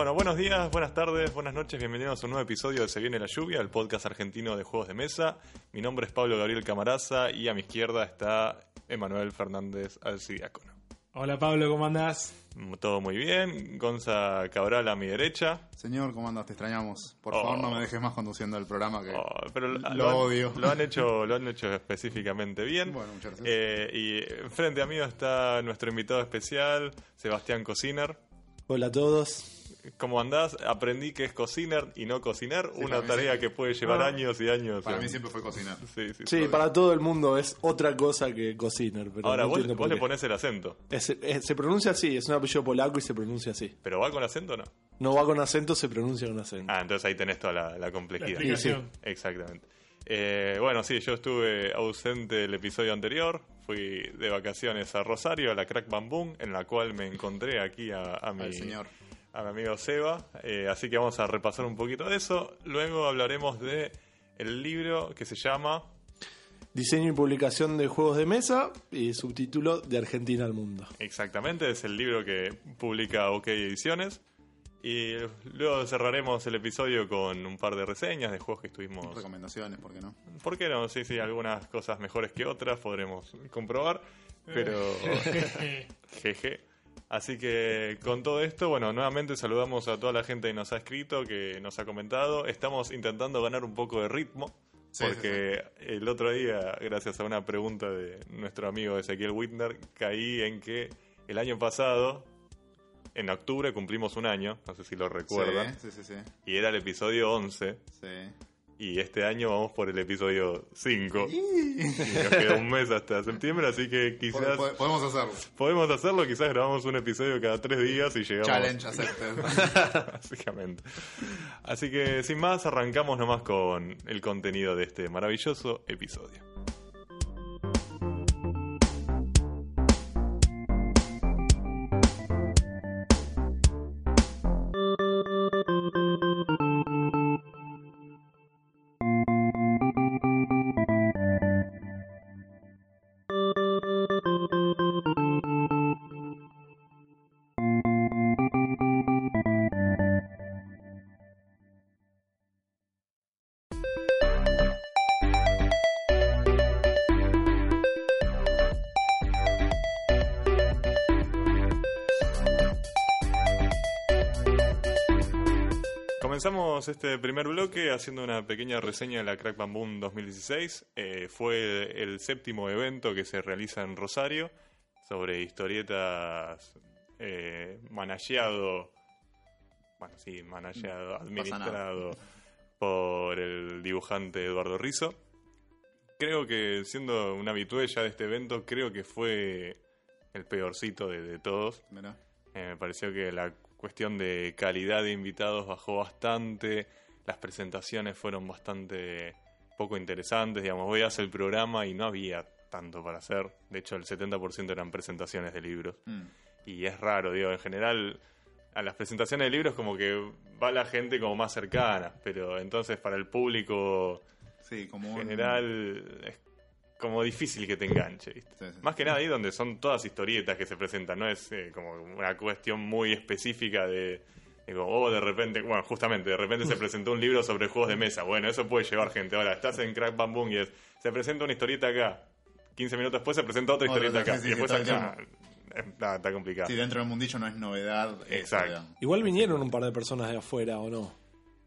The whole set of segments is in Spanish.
Bueno, buenos días, buenas tardes, buenas noches, bienvenidos a un nuevo episodio de Se viene la lluvia, el podcast argentino de juegos de mesa. Mi nombre es Pablo Gabriel Camaraza y a mi izquierda está Emanuel Fernández Alcidiácono. Hola Pablo, ¿cómo andás? Todo muy bien, Gonza Cabral a mi derecha. Señor, ¿cómo andas? Te extrañamos. Por Oh. favor, no me dejes más conduciendo el programa que Oh, pero lo, lo lo han- odio. Lo han hecho, lo han hecho específicamente bien. Bueno, muchas gracias. Eh, y frente a mí está nuestro invitado especial, Sebastián Cociner. Hola a todos. ¿Cómo andás? Aprendí que es cociner y no cocinar, Sí, una tarea que puede llevar Ah. años y años. Para mí siempre fue cocinar. Sí, sí. Sí, para todo el mundo es otra cosa que cociner. Pero Ahora, no vos, vos le qué. pones el acento, Es- es- se pronuncia así, es un apellido polaco y se pronuncia así. pero ¿va con acento o no? No va con acento, se pronuncia con acento. Ah, entonces ahí tenés toda la, la complejidad. Sí, sí. Exactamente. Eh, bueno, sí, yo estuve ausente del episodio anterior. Fui de vacaciones a Rosario, a la Crack Bam Boom, en la cual me encontré aquí a, a mi, Al señor. A mi amigo Seba. Eh, así que vamos a repasar un poquito de eso. Luego hablaremos de el libro que se llama Diseño y publicación de juegos de mesa y subtítulo de Argentina al mundo. Exactamente, es el libro que publica OK Ediciones. Y luego cerraremos el episodio con un par de reseñas de juegos que estuvimos Recomendaciones, ¿por qué no? ¿Por qué no? Sí, sí, algunas cosas mejores que otras podremos comprobar, pero jeje. Así que con todo esto, bueno, nuevamente saludamos a toda la gente que nos ha escrito, que nos ha comentado. Estamos intentando ganar un poco de ritmo, Sí, porque el otro día, gracias a una pregunta de nuestro amigo Ezequiel Whitner, caí en que el año pasado, en octubre, cumplimos un año, no sé si lo recuerdan, Sí, sí, sí. y era el episodio 11. Y este año vamos por el episodio 5. Y nos queda un mes hasta septiembre, así que quizás Po- po- Podemos hacerlo. podemos hacerlo. Quizás grabamos un episodio cada tres días y llegamos. Challenge accepted. Básicamente. Así que sin más, arrancamos nomás con el contenido de este maravilloso episodio. Este primer bloque haciendo una pequeña reseña de la Crack Bam Boom 2016. Eh, fue el séptimo evento que se realiza en Rosario sobre historietas eh, manageado, bueno, sí, manageado, administrado por el dibujante Eduardo Rizzo. Creo que siendo un habitué ya de este evento, creo que fue el peorcito de, de todos. Mirá. Eh, me pareció que la cuestión de calidad de invitados bajó bastante, las presentaciones fueron bastante poco interesantes, digamos, voy a hacer el programa y no había tanto para hacer, de hecho el 70% eran presentaciones de libros, Mm. y es raro, digo, en general a las presentaciones de libros como que va la gente como más cercana, pero entonces para el público Sí, como un... general es como difícil que te enganche, ¿viste? Sí, sí. Más que nada ahí donde son todas historietas que se presentan, no es eh, como una cuestión muy específica de, de como, oh, de repente, bueno, justamente, de repente se presentó un libro sobre juegos de mesa. Bueno, eso puede llevar gente. Ahora, estás en Crack Bam Boom y es, se presenta una historieta acá. 15 minutos después se presenta otra Otra, historieta acá. sí, y después acá. eh, Está, está complicado. Sí, dentro del mundillo no es novedad. eso, Exacto. Igual vinieron un par de personas de afuera, ¿o no?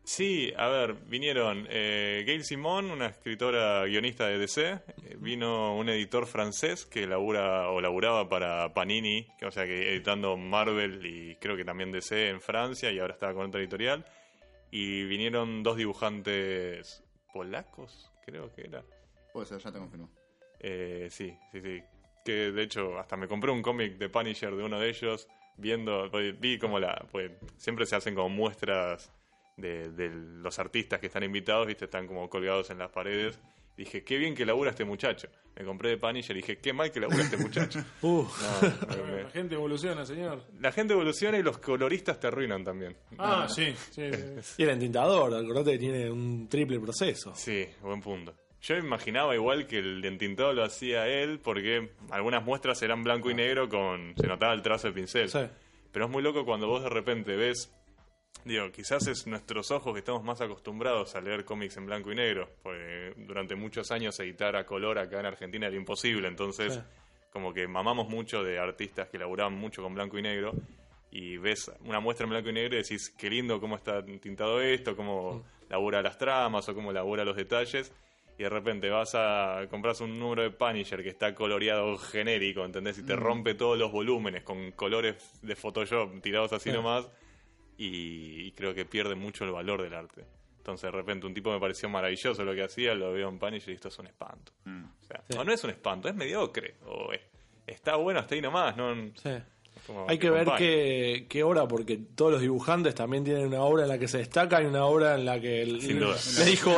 Sí, a ver, vinieron eh, Gail Simon, una escritora guionista de DC, eh, vino un editor francés que labura o laburaba para Panini, o sea que editando Marvel y creo que también DC en Francia y ahora estaba con otra editorial, y vinieron dos dibujantes polacos, creo que era. Puede ser, ya te confirmo. Eh, sí, sí, sí. Que de hecho hasta me compré un cómic de Punisher de uno de ellos, viendo, pues, vi como la, pues siempre se hacen como muestras de, de los artistas que están invitados, viste, están como colgados en las paredes. Dije, qué bien que labura este muchacho. Me compré de Punisher y dije, qué mal que labura este muchacho. Uh, No, me- me- La gente evoluciona, señor. la gente evoluciona y los coloristas te arruinan también. Ah, sí, sí, sí. y el entintador, acordate que tiene un triple proceso. Sí, buen punto. Yo imaginaba igual que el entintado lo hacía él porque algunas muestras eran blanco y negro con se notaba el trazo de pincel. Sí. Pero es muy loco cuando vos de repente ves digo, quizás es nuestros ojos que estamos más acostumbrados a leer cómics en blanco y negro, porque durante muchos años editar a color acá en Argentina era imposible, entonces Sí. como que mamamos mucho de artistas que laburaban mucho con blanco y negro y ves una muestra en blanco y negro y decís, qué lindo cómo está tintado esto, cómo labura las tramas o cómo labura los detalles. Y de repente vas a compras un número de Punisher que está coloreado genérico, ¿entendés? Y te rompe todos los volúmenes con colores de Photoshop tirados así Sí. nomás. Y, y creo que pierde mucho el valor del arte. Entonces de repente un tipo me pareció maravilloso lo que hacía, lo veo en Punisher y esto es un espanto. Mm. O sea, Sí. o no es un espanto, es mediocre. O es- está bueno hasta ahí nomás. No, Sí. Como Hay que ver qué, qué obra, porque todos los dibujantes también tienen una obra en la que se destaca y una obra en la que el- Sin duda. le dijo,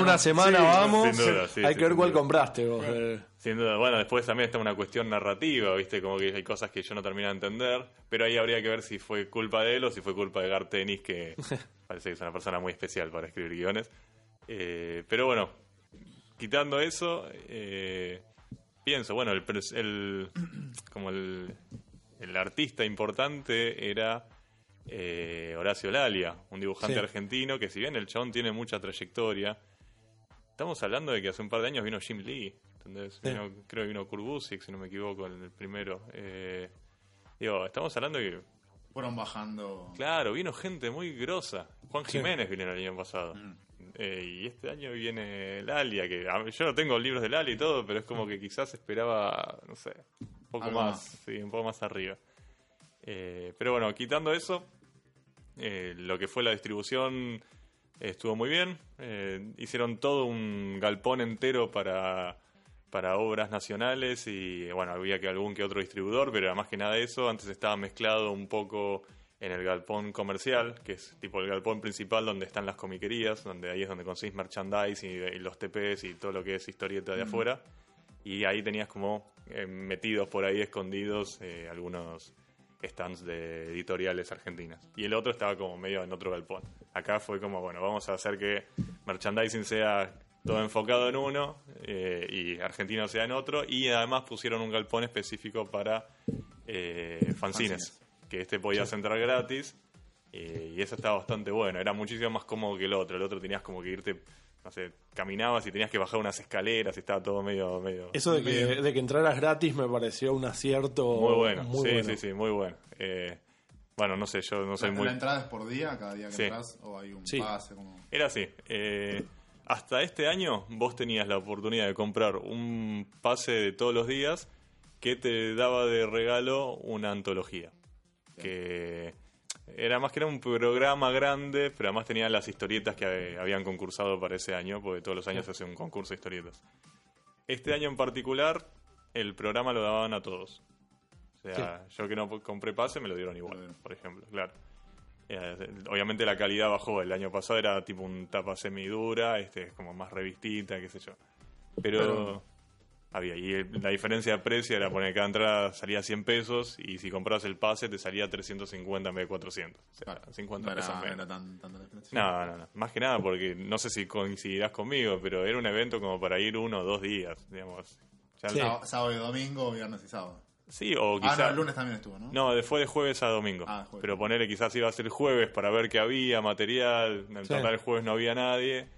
una semana, Sí, vamos. sin duda, sí, Hay sí, que ver sin cuál duda. compraste vos. eh. Sin duda, bueno, después también está una cuestión narrativa, ¿viste? Como que hay cosas que yo no termino de entender, pero ahí habría que ver si fue culpa de él o si fue culpa de Gartenis, que parece que es una persona muy especial para escribir guiones. Eh, pero bueno, quitando eso, eh, pienso, bueno, el, el- como el, el artista importante era eh, Horacio Lalia, un dibujante Sí. argentino que si bien el chabón tiene mucha trayectoria, Estamos hablando de que hace un par de años vino Jim Lee, ¿entendés? Sí. Vino- creo que vino Kurt Busiek, si no me equivoco, en el primero. Eh, digo, estamos hablando de que, Fueron bajando. claro, vino gente muy grosa. Juan Sí. Jiménez vino el año pasado. Mm. Eh, y este año viene Lalia, que yo no tengo libros de Lalia y todo, pero es como que quizás esperaba, no sé, un poco Algo más, más. sí, un poco más arriba. Eh, pero bueno, quitando eso, eh, lo que fue la distribución eh, estuvo muy bien. Hicieron todo un galpón entero para, para obras nacionales y bueno, había que algún que otro distribuidor, pero más que nada eso, antes estaba mezclado un poco en el galpón comercial, que es tipo el galpón principal donde están las comiquerías, donde ahí es donde conseguís merchandise y, y los TPs y todo lo que es historieta de afuera. Y ahí tenías como eh, metidos por ahí escondidos eh, algunos stands de editoriales argentinas. Y el otro estaba como medio en otro galpón. Acá fue como, bueno, vamos a hacer que merchandising sea todo enfocado en uno eh, y argentino sea en otro. Y además pusieron un galpón específico para eh, fanzines, Fanzines. Que este podías entrar gratis. eh, y eso estaba bastante bueno. Era muchísimo más cómodo que el otro. El otro tenías como que irte, no sé, caminabas y tenías que bajar unas escaleras y estaba todo medio... medio Eso de que, de que entraras gratis me pareció un acierto muy bueno. muy sí, bueno. sí, sí, muy bueno. Eh, bueno, no sé, yo no soy la, muy... la entrada es por día, cada día que Sí. entras, o hay un Sí. pase, como. Era así. eh, hasta este año vos tenías la oportunidad de comprar un pase de todos los días que te daba de regalo una antología. Que era más que era un programa grande, pero además tenía las historietas que habían concursado para ese año, porque todos los años se hace un concurso de historietas. Este año en particular, el programa lo daban a todos. O sea, yo que no compré pase me lo dieron igual, por ejemplo, claro. Eh, obviamente la calidad bajó. El año pasado era tipo un tapa semidura, este es como más revistita, qué sé yo. Pero, Pero- había. Y el- la diferencia de precio era poner cada entrada salía 100 pesos y si comprabas el pase te salía 350 en vez de 400. O sea, Claro, 50 no era, pesos no menos. era tan, diferencia. No, no, no. Más que nada porque no sé si coincidirás conmigo, pero era un evento como para ir uno o dos días, digamos. Ya Sí. el- Sábado, y domingo, viernes y sábado. sí, o Ah, quizás... no, el lunes también estuvo, ¿no? No, de- fue de jueves a domingo. Ah, jueves. Pero ponerle quizás iba a ser jueves para ver que había material. En Sí. total el jueves no había nadie.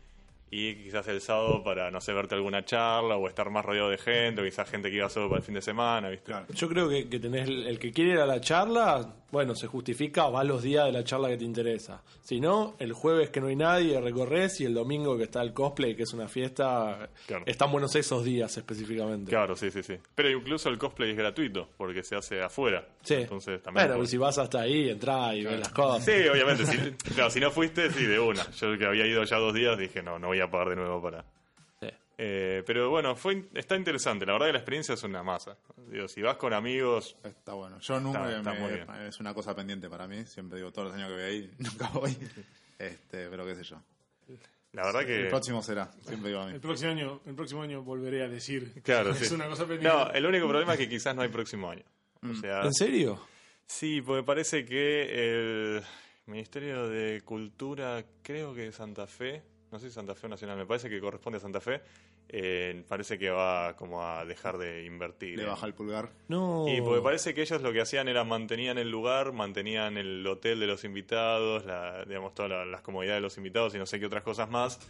Y quizás el sábado para, no sé, verte alguna charla o estar más rodeado de gente. O quizás gente que iba solo para el fin de semana, ¿viste? Claro. Yo creo que, que tenés el, el que quiere ir a la charla, bueno, se justifica, va los días de la charla que te interesa. Si no, el jueves que no hay nadie, recorres y el domingo que está el cosplay, que es una fiesta, Claro. están buenos esos días específicamente. Claro, sí, sí, sí. Pero incluso el cosplay es gratuito porque se hace afuera. Sí. Entonces también. bueno, y si vas hasta ahí, entrá y ves las cosas. Sí, obviamente. si, claro, si no fuiste, sí, de una. Yo que había ido ya dos días dije, no, no voy a pagar de nuevo para. Sí. Eh, pero bueno, fue está interesante. La verdad que la experiencia es una masa. Digo, si vas con amigos, Está bueno. Yo nunca Está- está me- muy bien. es una cosa pendiente para mí. Siempre digo todos los años que voy ahí, nunca voy. Este, pero qué sé yo. la verdad que. El próximo será, siempre digo a mí. El próximo año, el próximo año volveré a decir. Claro, es sí. una cosa pendiente. No, el único problema es que quizás no hay próximo año. O sea, ¿En serio? sí, porque parece que el Ministerio de Cultura, creo que de Santa Fe, no sé si Santa Fe o Nacional, me parece que corresponde a Santa Fe, eh, parece que va como a dejar de invertir. Le baja el pulgar. No. Y porque parece que ellos lo que hacían era mantenían el lugar, mantenían el hotel de los invitados, la, digamos, todas la- las comodidades de los invitados y no sé qué otras cosas más.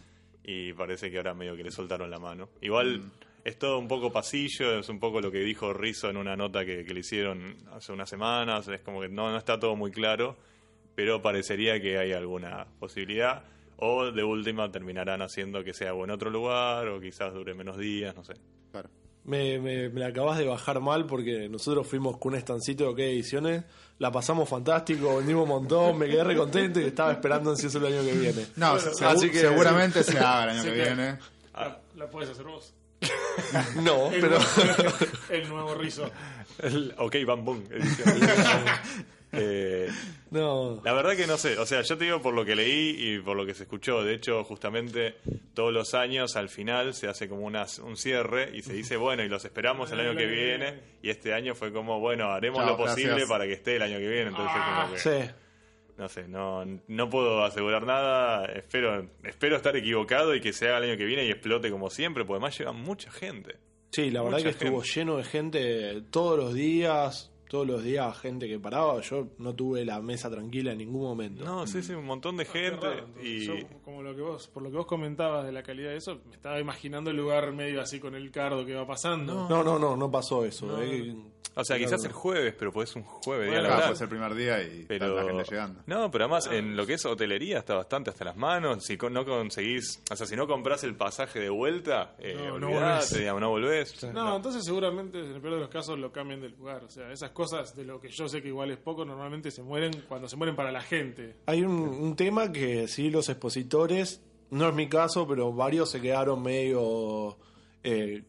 Y parece que ahora medio que le soltaron la mano. Igual Mm. es todo un poco pasillo, es un poco lo que dijo Rizzo en una nota que, que le hicieron hace unas semanas. Es como que no, no está todo muy claro, pero parecería que hay alguna posibilidad. O de última terminarán haciendo que sea o en otro lugar, o quizás dure menos días, no sé. Claro. Me, me, me la acabas de bajar mal porque nosotros fuimos con un estancito de OK Ediciones, la pasamos fantástico, vendimos un montón, me quedé re contento y estaba esperando ansioso el año que viene. No, Bueno, segu- así que- seguramente se haga el año Sí, que claro. viene. La, la puedes hacer vos. No, El, pero nuevo, el nuevo rizo. El OK Bam Boom. edición. Eh, no. la verdad que no sé, o sea, yo te digo por lo que leí y por lo que se escuchó. De hecho, justamente todos los años al final se hace como una, un cierre y se dice, bueno, y los esperamos el año que viene. Y este año fue como, bueno, haremos Chao, lo posible gracias. para que esté el año que viene. Entonces, Ah, como que, Sí. no sé, no, no puedo asegurar nada. Espero, espero estar equivocado y que se haga el año que viene y explote como siempre, porque además llega mucha gente. Sí, la verdad Mucha que estuvo gente. lleno de gente todos los días, todos los días gente que paraba. Yo no tuve la mesa tranquila en ningún momento. No, sí, sí, un montón de Qué gente. raro, entonces. y Yo, como lo que vos, por lo que vos comentabas de la calidad de eso, me estaba imaginando el lugar medio así con el cardo que va pasando. No, no, no, no pasó eso. No, eh. O sea, quizás el jueves, pero pues un jueves, día Bueno, Claro, laboral. fue el primer día y Pero... está la gente llegando. No, pero además en lo que es hotelería está bastante hasta las manos. Si no conseguís, o sea, si no compras el pasaje de vuelta, eh, No, no olvidate, volvés. digamos, no volvés. No, entonces seguramente en el peor de los casos lo cambian de lugar. O sea, esas cosas de lo que yo sé que igual es poco, normalmente se mueren cuando se mueren para la gente. Hay un, un tema que sí los expositores, no es mi caso, pero varios se quedaron medio eh,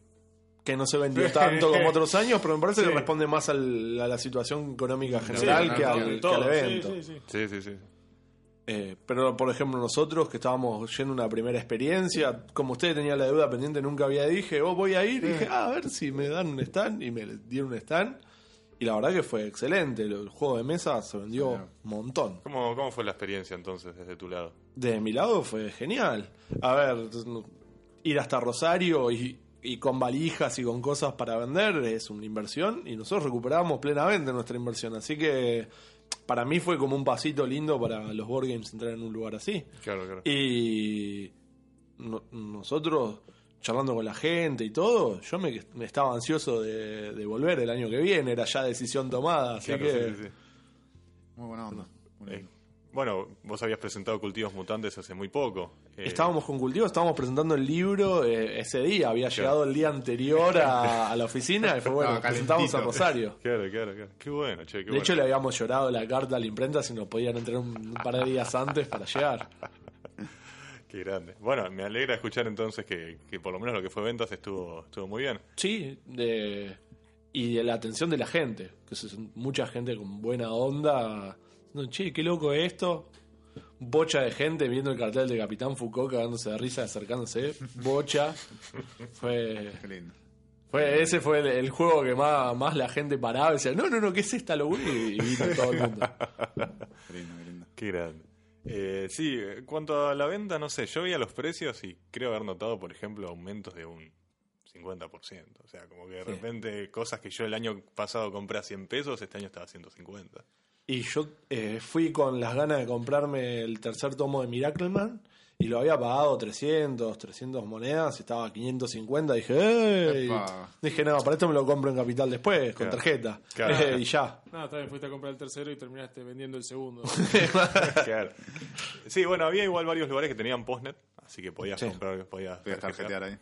que no se vendió tanto como otros años, pero me parece Sí. que responde más al- a la situación económica general Sí, que, al, que evento. sí, sí. Sí, sí, sí. Eh, pero por ejemplo nosotros que estábamos yendo a una primera experiencia, como ustedes tenían la deuda pendiente, nunca había dije, oh voy a ir, y dije, ah, a ver si me dan un stand, y me dieron un stand, y la verdad que fue excelente, el juego de mesa se vendió un montón. ¿Cómo, ¿Cómo fue la experiencia entonces desde tu lado? De mi lado fue genial. A ver, ir hasta Rosario y, y con valijas y con cosas para vender es una inversión y nosotros recuperamos plenamente nuestra inversión. Así que para mí fue como un pasito lindo para los board games entrar en un lugar así. Claro, claro. Y no- nosotros charlando con la gente y todo, yo me, me estaba ansioso de, de volver el año que viene, era ya decisión tomada, así Claro, que sí, sí, sí. Muy buena onda. Muy Eh, lindo. Bueno, vos habías presentado Cultivos Mutantes hace muy poco. Eh, Estábamos con cultivos, estábamos presentando el libro eh, ese día, había llegado el día anterior a, a la oficina y fue bueno, Estaba presentamos a. Rosario. Claro, claro, claro. Qué bueno, che, qué De bueno. hecho, le habíamos llorado la carta a la imprenta si nos podían entrar un, un par de días antes para llegar. Qué grande. Bueno, me alegra escuchar entonces que, que por lo menos lo que fue ventas estuvo, estuvo muy bien. Sí, de, y de la atención de la gente, que es mucha gente con buena onda. No, che, qué loco esto. Bocha de gente viendo el cartel de Capitán Foucault cagándose de risa, acercándose. Bocha. Fue, Qué lindo. fue ese fue el, el juego que más, más la gente paraba y decía, no, no, no, ¿qué es esta locura? Y, y vino todo el mundo. Qué lindo, qué lindo. Qué grande. Eh, sí, en cuanto a la venta, no sé, yo veía los precios y creo haber notado, por ejemplo, aumentos de un 50%. O sea, como que de Sí. repente cosas que yo el año pasado compré a 100 pesos, este año estaba a 150. Y yo eh, fui con las ganas de comprarme el tercer tomo de Miracleman y lo había pagado 300, 300 monedas, estaba a 550. Dije, ¡ey! Dije, no, para esto me lo compro en Capital después, con tarjeta. Claro. Eh, y ya. No, también fuiste a comprar el tercero y terminaste vendiendo el segundo. Claro. Sí, bueno, había igual varios lugares que tenían postnet, así que podías Sí. comprar, podías tarjetear ahí.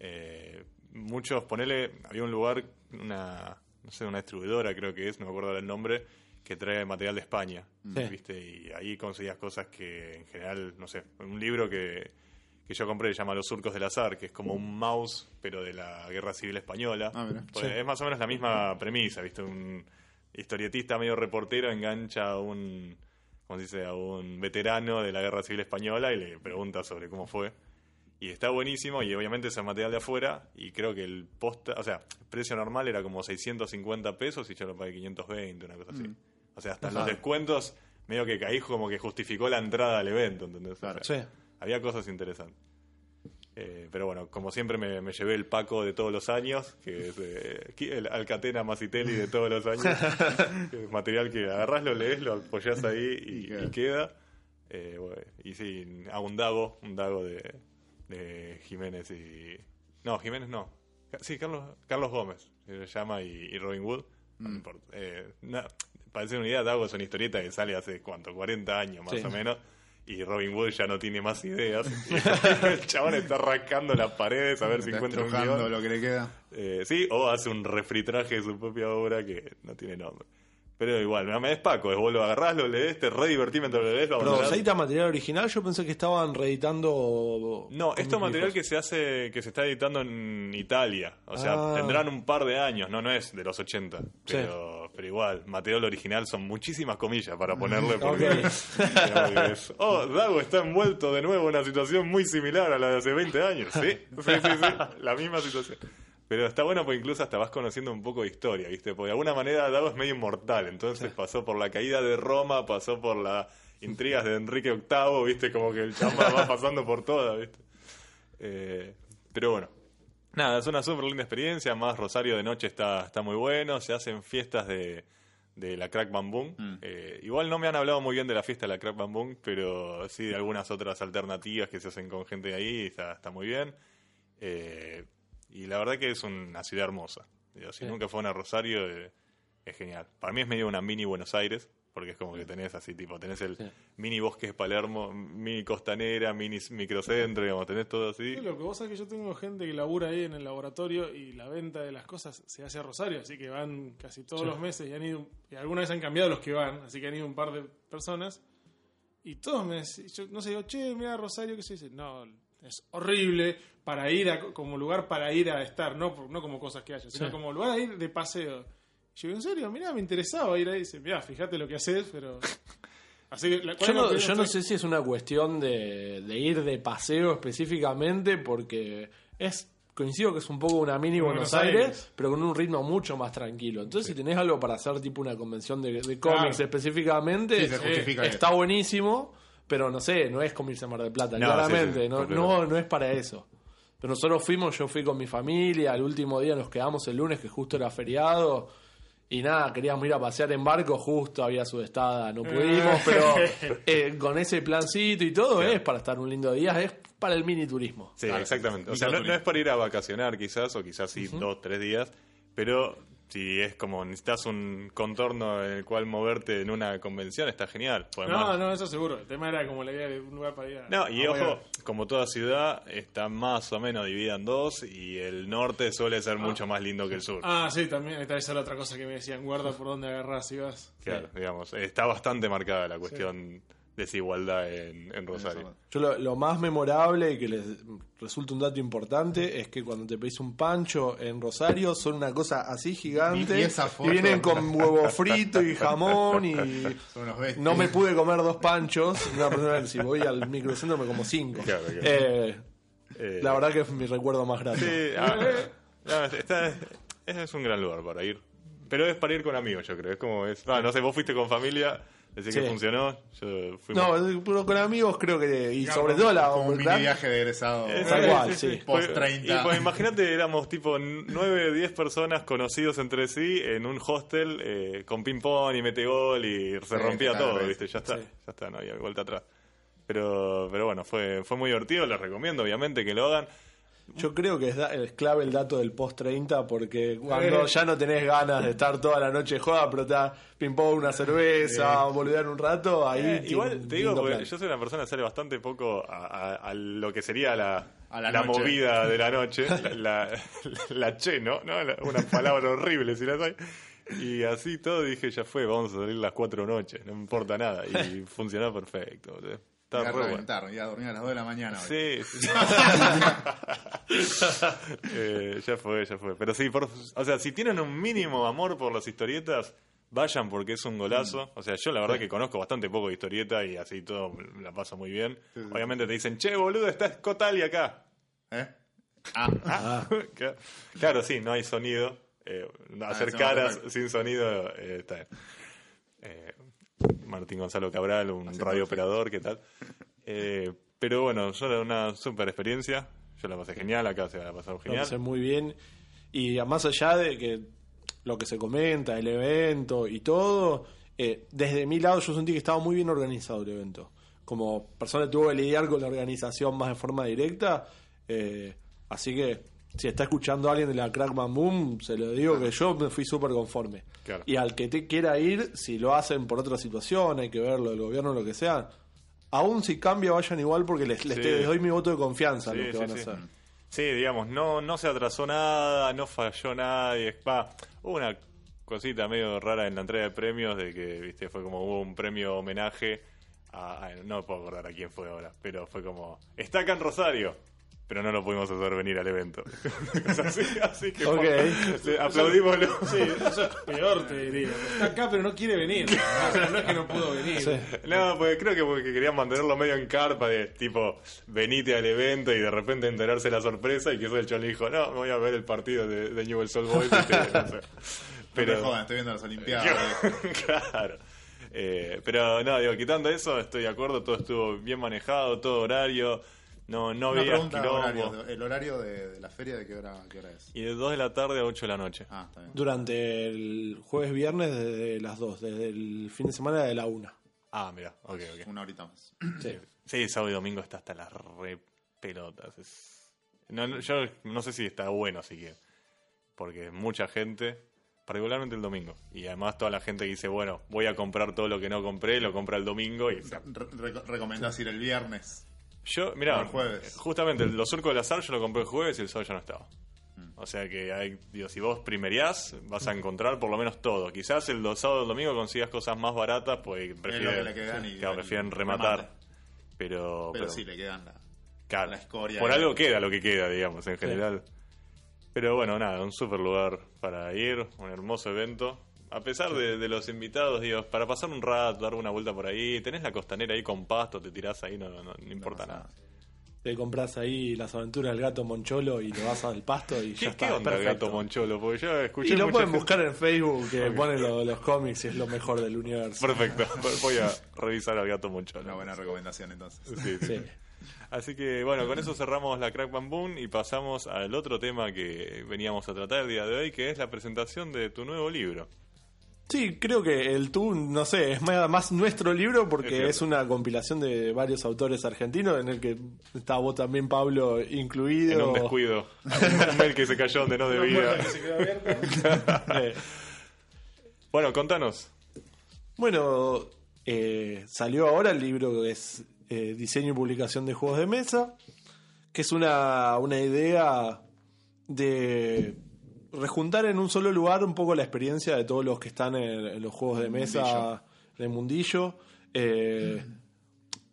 Eh, muchos, ponele, había un lugar, una, no sé, una distribuidora creo que es, no me acuerdo el nombre, que trae material de España, Sí. ¿viste? Y ahí conseguías cosas que en general, no sé, un libro que, que yo compré se llama Los surcos del azar, que es como un mouse, pero de la Guerra Civil Española. Ah, mira. Pues Es más o menos la misma premisa, ¿viste? Un historietista medio reportero engancha a un, ¿cómo se dice? A un veterano de la Guerra Civil Española y le pregunta sobre cómo fue. Y está buenísimo y obviamente es el material de afuera y creo que el posta, o sea, el precio normal era como 650 pesos y yo lo pagué 520, una cosa así. Mm. O sea, hasta en los descuentos medio que caí como que justificó la entrada al evento, ¿entendés? O Claro. sea, Sí. Había cosas interesantes. Eh, pero bueno, como siempre me, me llevé el Paco de todos los años, que es eh, el Alcatena Masitelli de todos los años. es material que agarrás, lo lees, lo apoyás ahí y, Y queda. y queda. Eh, bueno, y sí, a un dago, un dago de, de Jiménez y... No, Jiménez no. Sí, Carlos, Carlos Gómez, se llama, y, y Robin Wood. No me importa. Eh, para una idea, Dago es una historieta que sale hace, ¿cuánto? 40 años más Sí. o menos. Y Robin Wood ya no tiene más ideas. El chabón está rascando las paredes a ver si encuentra un guion. lo que le queda. Eh, sí, o hace un refritraje de su propia obra que no tiene nombre. Pero igual, no me es Paco, es vos lo agarrás, lo lees, te re divertís mientras lo lees, lo Pero. ¿Saita material original? Yo pensé que estaban reeditando. No, esto es material que se hace, que se está editando en Italia. O sea, Ah. tendrán un par de años, no, no es de los 80. Pero, pero igual, material original son muchísimas comillas para ponerle. Porque, Ok. digamos que es, oh, Dago está envuelto de nuevo en una situación muy similar a la de hace 20 años. Sí, sí, sí, sí, la misma situación. Pero está bueno porque incluso hasta vas conociendo un poco de historia, ¿viste? Porque de alguna manera Dago es medio inmortal. Entonces pasó por la caída de Roma, pasó por las intrigas de Enrique VIII, ¿viste? Como que el chamba va pasando por todas, ¿viste? Eh, pero bueno. Nada, es una súper linda experiencia. Más Rosario de noche está, está muy bueno. Se hacen fiestas de, de la Crack Bam Boom. Mm. Eh, igual no me han hablado muy bien de la fiesta de la Crack Bam Boom, pero sí de algunas otras alternativas que se hacen con gente de ahí. Está, está muy bien. Eh, y la verdad que es una ciudad hermosa. Digo, si Sí. nunca fueron a Rosario, eh, es genial. Para mí es medio una mini Buenos Aires, porque es como que tenés así, tipo, tenés el Sí. mini bosque de Palermo, mini costanera, mini microcentro, digamos, tenés todo así. Sí, lo que vos sabés que yo tengo gente que labura ahí en el laboratorio y la venta de las cosas se hace a Rosario, así que van casi todos los meses y han ido, y alguna vez han cambiado los que van, así que han ido un par de personas y todos me dec- yo no sé, digo, che, mira Rosario, ¿qué se dice? No, es horrible para ir a, como lugar para ir a estar, no, por- no como cosas que haya, sino Sí. como lugar a ir de paseo. Yo digo, en serio, mira, me interesaba ir ahí, dice, mira, fíjate lo que haces, pero... Así que, la- ¿cuál Yo no, yo no sé si es una cuestión de, de ir de paseo específicamente, porque es coincido que es un poco una mini Buenos Buenos Aires, Aires. pero con un ritmo mucho más tranquilo. Entonces, si tenés algo para hacer tipo una convención de, de Claro. cómics específicamente, Sí, se justifica está buenísimo, pero no sé, no es como irse a Mar del Plata, No, claramente, sí, sí, no, no, no es para eso. Pero nosotros fuimos, yo fui con mi familia, el último día nos quedamos el lunes, que justo era feriado. Y nada, queríamos ir a pasear en barco, justo había sudestada, no pudimos, pero eh, con ese plancito y todo Claro. es para estar un lindo día, es para el mini turismo. Sí, Claro, exactamente. O sí, sea, no es para ir a vacacionar quizás, o quizás sí dos, tres días, pero si es como necesitas un contorno en el cual moverte en una convención, está genial. No, no, eso seguro. El tema era como la idea de un lugar para ir a... No, y a ojo, bailar. como toda ciudad, está más o menos dividida en dos y el norte suele ser mucho más lindo que el sur. Ah, sí, también. Esta esa era otra cosa que me decían. Guarda por dónde agarrás si vas. Claro, digamos, está bastante marcada la cuestión desigualdad en, en Rosario. Yo lo, lo más memorable y que les resulta un dato importante es que cuando te pedís un pancho en Rosario son una cosa así gigante Y- y esa foto. vienen con huevo frito y jamón y no me pude comer dos panchos. Una persona que si voy al microcentro me como cinco. Claro, claro. Eh, Eh, la verdad que es mi recuerdo más grande. Sí, ah, no, está, es, es un gran lugar para ir. Pero es para ir con amigos, yo creo. Es como es. ah, no sé, vos fuiste con familia, decís Sí. que funcionó. Yo fui No, pero con amigos creo que. Y Claro, sobre todo la. Como un mini viaje de egresado. Eh, Tal cual, sí. Post Fue- 30. Y pues imagínate, éramos tipo 9, 10 personas conocidos entre sí en un hostel eh, con ping-pong y metegol y se Sí, rompía todo, ¿viste? Ya está, sí. ya está, no había vuelta atrás. Pero, pero bueno, fue, fue muy divertido, les recomiendo obviamente que lo hagan. Yo creo que es, da- es clave el dato del post 30 porque cuando ya no tenés ganas de estar toda la noche joda, pero te da ping-pong, una cerveza, boludear un rato, ahí. Eh, igual te digo, porque plan. yo soy una persona que sale bastante poco a, a- a lo que sería la, A la movida de la noche, la, la, la che, ¿no? ¿no? Una palabra horrible si la hay. Y así todo dije, ya fue, vamos a salir las cuatro noches, no me importa nada. Y funcionó perfecto. o Está a re bueno. reventar, ya dormí a las 2 de la mañana. hoy. Sí. Eh, ya fue, ya fue. Pero sí, por- o sea, si tienen un mínimo amor por las historietas, vayan porque es un golazo. O sea, yo la verdad que conozco bastante poco de historieta y así todo me la paso muy bien. Sí, sí. Obviamente te dicen, che, boludo, está Scotali acá. ¿Eh? Ah, Ah, Claro- claro, sí, no hay sonido. Eh, hacer caras sin sonido eh, está bien. Eh, Martín Gonzalo Cabral, un radiooperador, ¿qué tal? Eh, pero bueno, yo una super experiencia. Yo la pasé genial, acá se la Lo genial. pasé muy bien. Y a- más allá de que lo que se comenta, el evento y todo, eh, desde mi lado yo sentí que estaba muy bien organizado el evento. Como persona que tuvo que lidiar con la organización más de forma directa, eh, así que si está escuchando a alguien de la Crackman Boom, se lo digo que yo me fui súper conforme. Claro. Y al que te quiera ir, si lo hacen por otra situación, hay que verlo del gobierno, lo que sea, aún si cambia, vayan igual porque les, les Sí. te- les doy mi voto de confianza Sí, lo que sí, van a hacer. Sí, digamos, no, no se atrasó nada, no falló nadie. Va, hubo una cosita medio rara en la entrega de premios de que, viste, fue como hubo un premio homenaje a, a- no puedo acordar a quién fue ahora, pero fue como, está acá en Rosario, pero no lo pudimos hacer venir al evento. así, así que Ok. le aplaudímoslo. Sí, eso es peor, te diría. Está acá, pero no quiere venir. O sea, no es que no pudo venir. Sí. No, pues creo que porque querían mantenerlo medio en carpa de tipo, venite al evento y de repente enterarse la sorpresa y que eso el chon le dijo, no, me voy a ver el partido de, de Newell's Old Boys. No sé. Pero... Pero, jodan, estoy viendo las Olimpiadas. claro. Eh, pero no, digo, quitando eso, estoy de acuerdo, todo estuvo bien manejado, todo horario, no, no Una había pregunta quilombo. horario. ¿El horario de, de la feria de qué hora, qué hora es? Y de 2 de la tarde a 8 de la noche. Ah, está bien. Durante el jueves viernes desde las 2, desde el fin de semana de la 1. Ah, mira, ok, ok. Una horita más. Sí. Sí, sábado y domingo está hasta las re pelotas. Es- No, no, yo no sé si está bueno siquiera. Porque mucha gente, particularmente el domingo. Y además toda la gente que dice, bueno, voy a comprar todo lo que no compré, lo compra el domingo. y Re- reco- recomendás ir el viernes. Yo, mira, el jueves. justamente los surcos del azar yo lo compré el jueves y el sábado ya no estaba. O sea que hay, digo, si vos primeriás, vas a encontrar por lo menos todo. Quizás el do- sábado o el domingo consigas cosas más baratas, pues prefieren, y- claro, remate. rematar. Pero, Pero sí, le quedan la... Claro, la escoria por algo queda lo que queda, digamos, en general. Pero bueno, nada, un super lugar para ir, un hermoso evento. A pesar de, de los invitados, digo, para pasar un rato, dar una vuelta por ahí, tenés la costanera ahí con pasto, te tirás ahí, no, no, no importa nada. Te compras ahí las aventuras del gato Moncholo y te vas al pasto y ¿Qué, ya qué está. onda el perfecto. gato Moncholo? Porque yo escuché Y lo pueden gente- buscar en Facebook que ponen lo- los cómics y es lo mejor del universo. Perfecto, voy a revisar al gato Moncholo. Una buena recomendación entonces. Sí, sí. Sí. Así que bueno, con eso cerramos la Crack Bamboo y pasamos al otro tema que veníamos a tratar el día de hoy, que es la presentación de tu nuevo libro. Sí, creo que el tú, no sé, es más, más nuestro libro porque es, una compilación de varios autores argentinos en el que está vos también, Pablo, incluido. En un descuido. un mail que se cayó donde no debía. Eh, Bueno, contanos. Bueno, eh, salió ahora el libro que es eh, Diseño y Publicación de Juegos de Mesa, que es una, una idea de rejuntar en un solo lugar un poco la experiencia de todos los que están en, en los juegos de mesa del mundillo. Eh,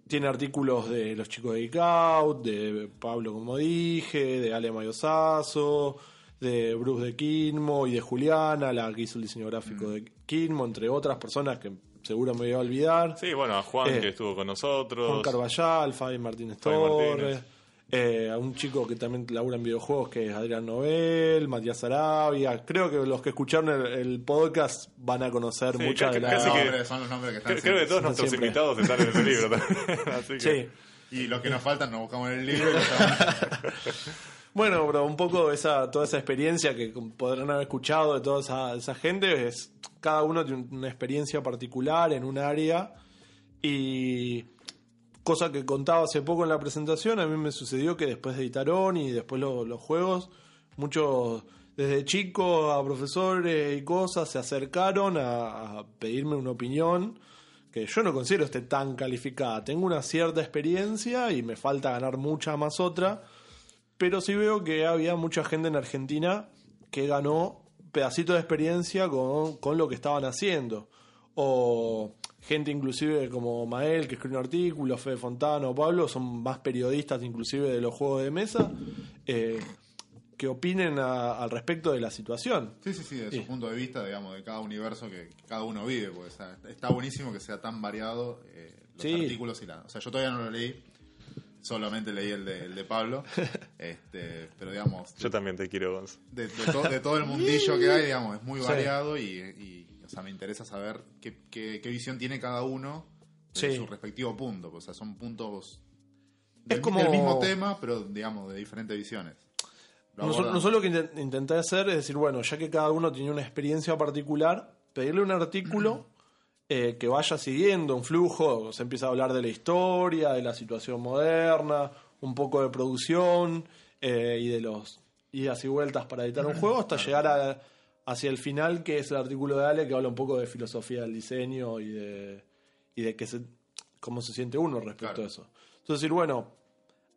tiene artículos de los chicos de Out, de Pablo, como dije, de Ale Mayosazo, de Bruce de Quinmo y de Juliana, la que hizo el diseño gráfico de Quinmo, entre otras personas que seguro me voy a olvidar. Sí, bueno, a Juan Eh, que estuvo con nosotros. Juan Carballal, Fabi Martínez Fabi Torres, Martínez. Eh, a un chico que también labura en videojuegos que es Adrián Noel, Matías Arabia. Creo que los que escucharon el, el podcast van a conocer Sí, muchas de creo- las... casi que- son los nombres que están Creo, creo que todos nuestros siempre. invitados están en ese libro también. Así que, Sí. Y los que nos faltan nos buscamos en el libro y Bueno, pero un poco esa, toda esa experiencia que podrán haber escuchado de toda esa, esa gente es cada uno tiene una experiencia particular en un área y cosa que contaba hace poco en la presentación, a mí me sucedió que después de Itarón y después lo- los juegos, muchos desde chicos a profesores y cosas se acercaron a, pedirme una opinión que yo no considero esté tan calificada. Tengo una cierta experiencia y me falta ganar mucha más otra, pero sí veo que había mucha gente en Argentina que ganó pedacitos de experiencia con, con lo que estaban haciendo. O gente inclusive como Mael, que escribe un artículo, Fede Fontano, Pablo, son más periodistas inclusive de los juegos de mesa, eh, que opinen a- al respecto de la situación. Sí, sí, sí, de Sí. su punto de vista, digamos, de cada universo que, que cada uno vive, porque o sea, está buenísimo que sea tan variado eh, los Sí. artículos y la... O sea, yo todavía no lo leí, solamente leí el de, el de Pablo, este, pero digamos, yo también te quiero, Gonz. de, de to- de todo el mundillo que hay, digamos, es muy Sí. variado y, y, o sea, me interesa saber qué, qué, qué visión tiene cada uno de Sí. su respectivo punto, o sea, son puntos del, como- del mismo tema, pero digamos de diferentes visiones. Nosotros, lo que intent- intenté hacer es decir, bueno, ya que cada uno tenía una experiencia particular, pedirle un artículo eh, que vaya siguiendo un flujo, se empieza a hablar de la historia, de la situación moderna, un poco de producción eh, y de los idas y vueltas para editar un juego hasta llegar a- hacia el final, que es el artículo de Ale, que habla un poco de filosofía del diseño y de, y de que se, cómo se siente uno respecto Claro. a eso. Entonces decir, bueno,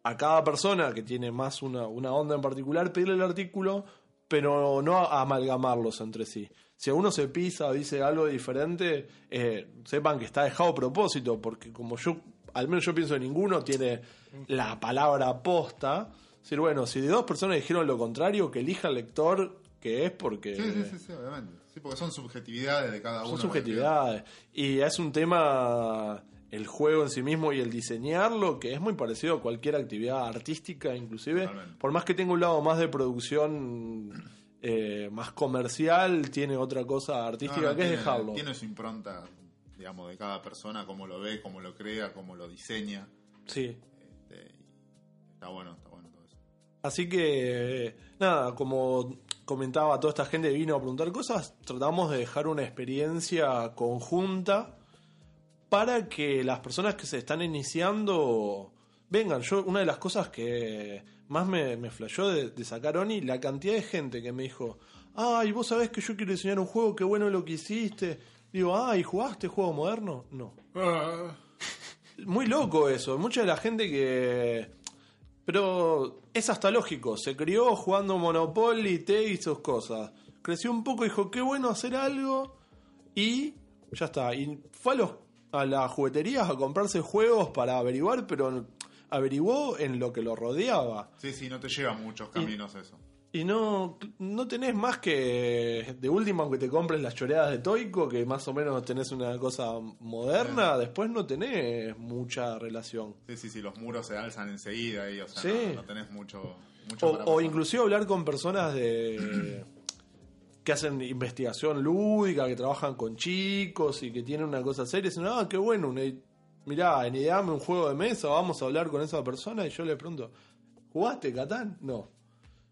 a cada persona que tiene más una, una onda en particular, pedirle el artículo, pero no amalgamarlos entre sí. Si a uno se pisa o dice algo diferente, eh, sepan que está dejado a propósito, porque como yo, al menos yo pienso que ninguno tiene la palabra posta. Es decir, bueno, si de dos personas dijeron lo contrario, que elija el lector que es porque Sí, sí, sí, sí, obviamente. Sí, porque son subjetividades de cada uno. son subjetividades. Y es un tema, el juego en sí mismo y el diseñarlo, que es muy parecido a cualquier actividad artística, inclusive. Totalmente. Por más que tenga un lado más de producción eh, más comercial, tiene otra cosa artística No, no, que tiene, es dejarlo. Tiene su impronta, digamos, de cada persona, cómo lo ve, cómo lo crea, cómo lo diseña. Sí. Este, está bueno, está bueno todo eso. Así que, nada, como comentaba toda esta gente que vino a preguntar cosas, tratamos de dejar una experiencia conjunta para que las personas que se están iniciando vengan. Yo, una de las cosas que más me, me flashó de, de sacar Oni, la cantidad de gente que me dijo, ay, vos sabés que yo quiero diseñar un juego, qué bueno lo que hiciste. Digo, ay, ¿jugaste juego moderno? No. Ah, Muy loco eso. Mucha de la gente que. Pero es hasta lógico. Se crió jugando Monopoly, T y sus cosas. Creció un poco, dijo, qué bueno hacer algo. Y ya está. Y fue a, los, a las jugueterías a comprarse juegos para averiguar, pero averiguó en lo que lo rodeaba. Sí, sí, no te lleva muchos caminos eso. Y no, no tenés más que, de última, aunque te compres las choreadas de Toico, que más o menos tenés una cosa moderna, después no tenés mucha relación. Sí, sí, sí, los muros se alzan enseguida y, o sea, Sí. no, no tenés mucho, mucho O, o inclusive hablar con personas de que hacen investigación lúdica, que trabajan con chicos y que tienen una cosa seria, y dicen, ah, qué bueno, una, mirá, en ideame un juego de mesa, vamos a hablar con esa persona, y yo le pregunto, ¿jugaste Catán? No.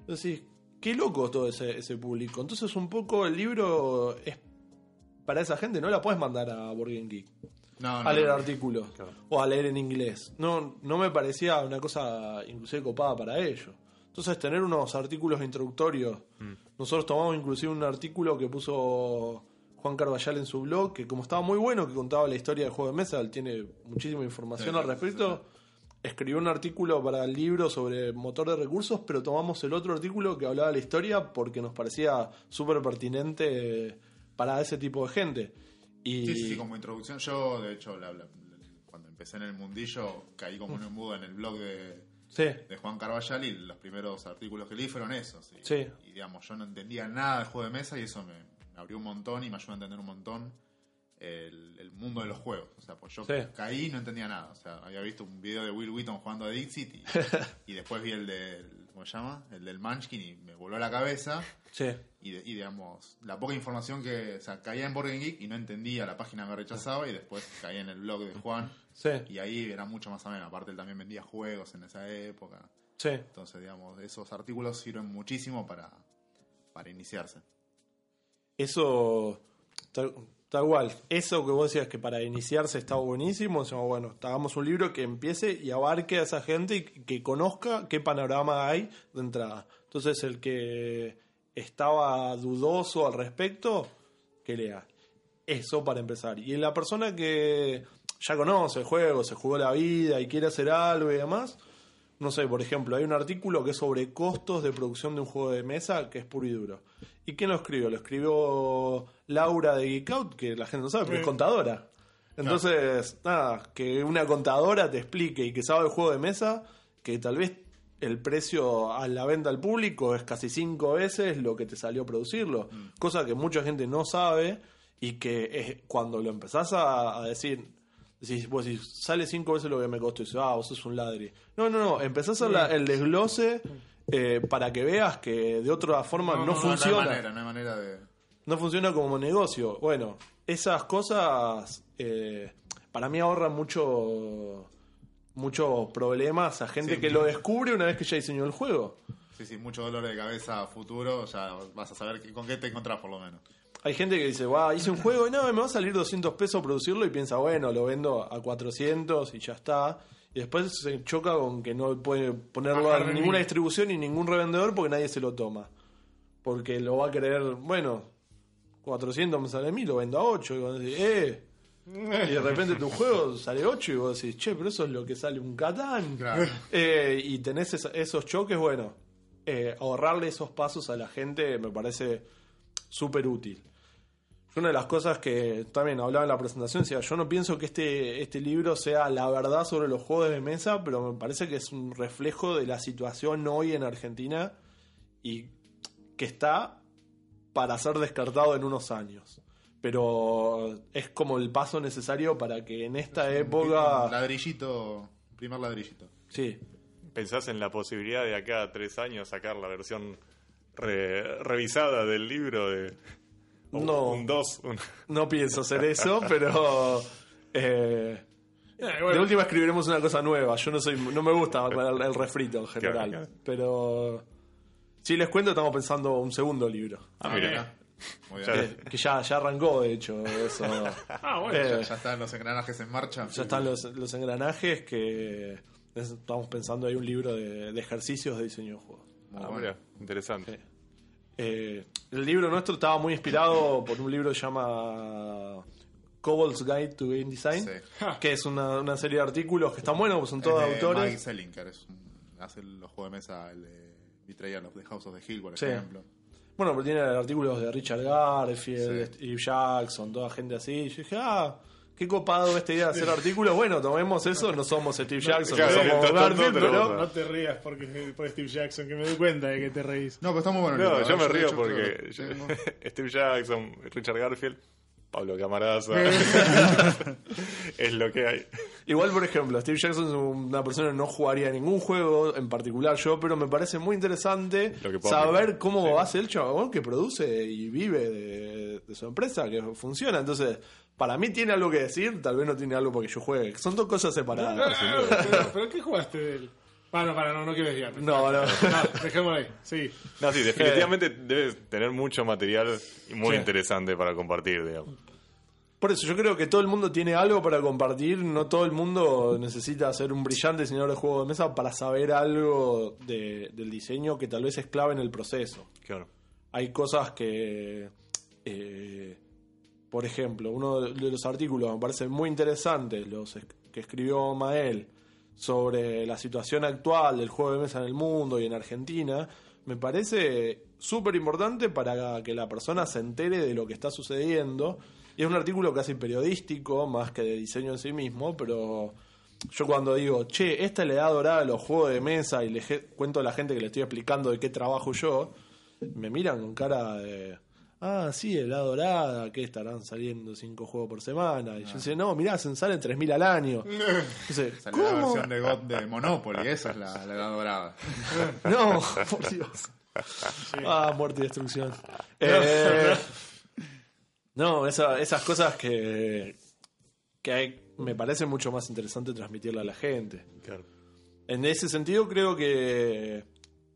Entonces, qué loco todo ese, ese público. Entonces, un poco el libro es para esa gente, no la puedes mandar a Game Geek No, no, a leer no. artículos o a leer en inglés. No, no me parecía una cosa inclusive copada para ello. Entonces tener unos artículos introductorios. Nosotros tomamos inclusive un artículo que puso Juan Carballal en su blog, que como estaba muy bueno, que contaba la historia del juego de mesa, él tiene muchísima información Sí, al respecto. Escribió un artículo para el libro sobre motor de recursos, pero tomamos el otro artículo que hablaba de la historia porque nos parecía súper pertinente para ese tipo de gente. Y Sí, sí, como introducción, yo de hecho la- la- cuando empecé en el mundillo caí como en un embudo en el blog de, sí, de Juan Carballal y los primeros artículos que leí fueron esos. Y, Sí. y digamos, yo no entendía nada del juego de mesa y eso me, me abrió un montón y me ayudó a entender un montón el, el mundo de los juegos. O sea, pues yo Sí. caí y no entendía nada. O sea, había visto un video de Will Wheaton jugando a Dixit y, y después vi el del, ¿cómo se llama? El del Munchkin y me voló la cabeza. sí. Y, y, digamos, la poca información que, o sea, caía en Game Geek y no entendía, la página me rechazaba y después caía en el blog de Juan Sí, y ahí era mucho más ameno. Aparte él también vendía juegos en esa época. sí. Entonces, digamos, esos artículos sirven muchísimo para, para iniciarse. Eso, tal, cual. Eso que vos decías que para iniciarse está buenísimo. Decimos, bueno, hagamos un libro que empiece y abarque a esa gente y que conozca qué panorama hay de entrada. Entonces, el que estaba dudoso al respecto, que lea. Eso para empezar. Y la persona que ya conoce el juego, se jugó la vida y quiere hacer algo y demás, no sé, por ejemplo, hay un artículo que es sobre costos de producción de un juego de mesa que es puro y duro. ¿Y quién lo escribió? Lo escribió Laura de Geek Out, que la gente no sabe, pero es contadora. Entonces, nada, que una contadora te explique y que sabe el juego de mesa, que tal vez el precio a la venta al público es casi cinco veces lo que te salió producirlo. Cosa que mucha gente no sabe y que es, cuando lo empezás a, a decir, decís, vos decís, sale cinco veces lo que me costó y dices, ah, vos sos un ladri. No, no, no, empezás a hacer la- el desglose eh, para que veas que de otra forma no, No, no, no, no hay funciona. No hay manera, no hay manera de... No funciona como negocio. Bueno, esas cosas eh, para mí ahorran mucho muchos problemas a gente Sí. que lo descubre una vez que ya diseñó el juego. Sí, sí, mucho dolor de cabeza a futuro, ya vas a saber con qué te encontrás por lo menos. Hay gente que dice, wow, hice un juego y no, me va a salir 200 pesos producirlo y piensa, bueno, lo vendo a 400 y ya está. Y después se choca con que no puede ponerlo a ninguna distribución ni ningún revendedor porque nadie se lo toma. Porque lo va a querer, bueno, 400 me sale a mí, lo vendo a 8. Y vos decís, eh. Y de repente tu juego sale 8 y vos decís, che, pero eso es lo que sale un Catán. Claro. Eh, y tenés esos choques, bueno, eh, ahorrarle esos pasos a la gente me parece súper útil. Yo Una de las cosas que también hablaba en la presentación, decía, yo no pienso que este, este libro sea la verdad sobre los juegos de mesa, pero me parece que es un reflejo de la situación hoy en Argentina y que está para ser descartado en unos años. Pero es como el paso necesario para que en esta Un época... ladrillito, primer ladrillito. Sí, ¿Pensás en la posibilidad de acá a tres años sacar la versión re- revisada del libro de No. un 2? no pienso hacer eso, pero... eh, Eh, De última escribiremos una cosa nueva. Yo no soy, no me gusta el, el refrito en general. Claro. Pero si les cuento, estamos pensando un segundo libro. Ah, mira. Muy bien. Que, que ya, ya arrancó, de hecho. Eso. ah, bueno. Eh, Ya están los engranajes en marcha. ya están los, los engranajes que estamos pensando hay un libro de, de ejercicios de diseño de juegos. Muy Ah, bueno. mira, interesante. Eh, el libro nuestro estaba muy inspirado por un libro que se llama Cobol's Guide to Game Design, Sí. que es una, una serie de artículos que están buenos, pues son todos Es de autores. Mike Selinker, es un- hace los juegos de mesa, el de Betrayal of the House of the Hill, por Sí. ejemplo. Bueno, pero tiene artículos de Richard Garfield, Sí. Steve Jackson, toda gente así. Y yo dije, ah, qué copado esta idea de hacer artículos. Bueno, tomemos eso, no somos Steve Jackson, claro, no somos Garfield, pero... a- No te rías porque por Steve Jackson, que me doy cuenta de que te reís. No, pero está muy bueno. No, yo ¿eh? me río porque yo- Steve Jackson, Richard Garfield, Pablo Camaraza. es lo que hay. Igual, por ejemplo, Steve Jackson es una persona que no jugaría ningún juego, en particular yo, pero me parece muy interesante que saber cómo Sí. hace el chabón que produce y vive de, de su empresa, que funciona. Entonces, para mí tiene algo que decir, tal vez no tiene algo porque yo juegue. Son dos cosas separadas. Pero, pero ¿qué jugaste de él? Ah, no, para, no, no quiero desviarme. No, no. No, dejémoslo ahí. Sí. No, sí, definitivamente debes tener mucho material muy Sí. interesante para compartir, digamos. Por eso yo creo que todo el mundo tiene algo para compartir, no todo el mundo necesita ser un brillante diseñador de juego de mesa para saber algo de- del diseño que tal vez es clave en el proceso. Claro. Hay cosas que, eh, por ejemplo, uno de los artículos me parece muy interesante, los que escribió Mael sobre la situación actual del juego de mesa en el mundo y en Argentina, me parece súper importante para que la persona se entere de lo que está sucediendo. Y es un artículo casi periodístico, más que de diseño en sí mismo, pero yo cuando digo, che, esta es la dorada de los juegos de mesa y le cuento a la gente que le estoy explicando de qué trabajo yo, me miran con cara de, ah, sí, la edad dorada, que estarán saliendo cinco juegos por semana. Y yo decía, no, mirá, se salen 3.000 al año. Entonces, Salió la ¿cómo? versión de God de Monopoly, esa es la, la edad dorada. No, por Dios. Ah, muerte y destrucción. Eh, no, esa- esas cosas que, que hay- me parece mucho más interesante transmitirle a la gente. claro. En ese sentido creo que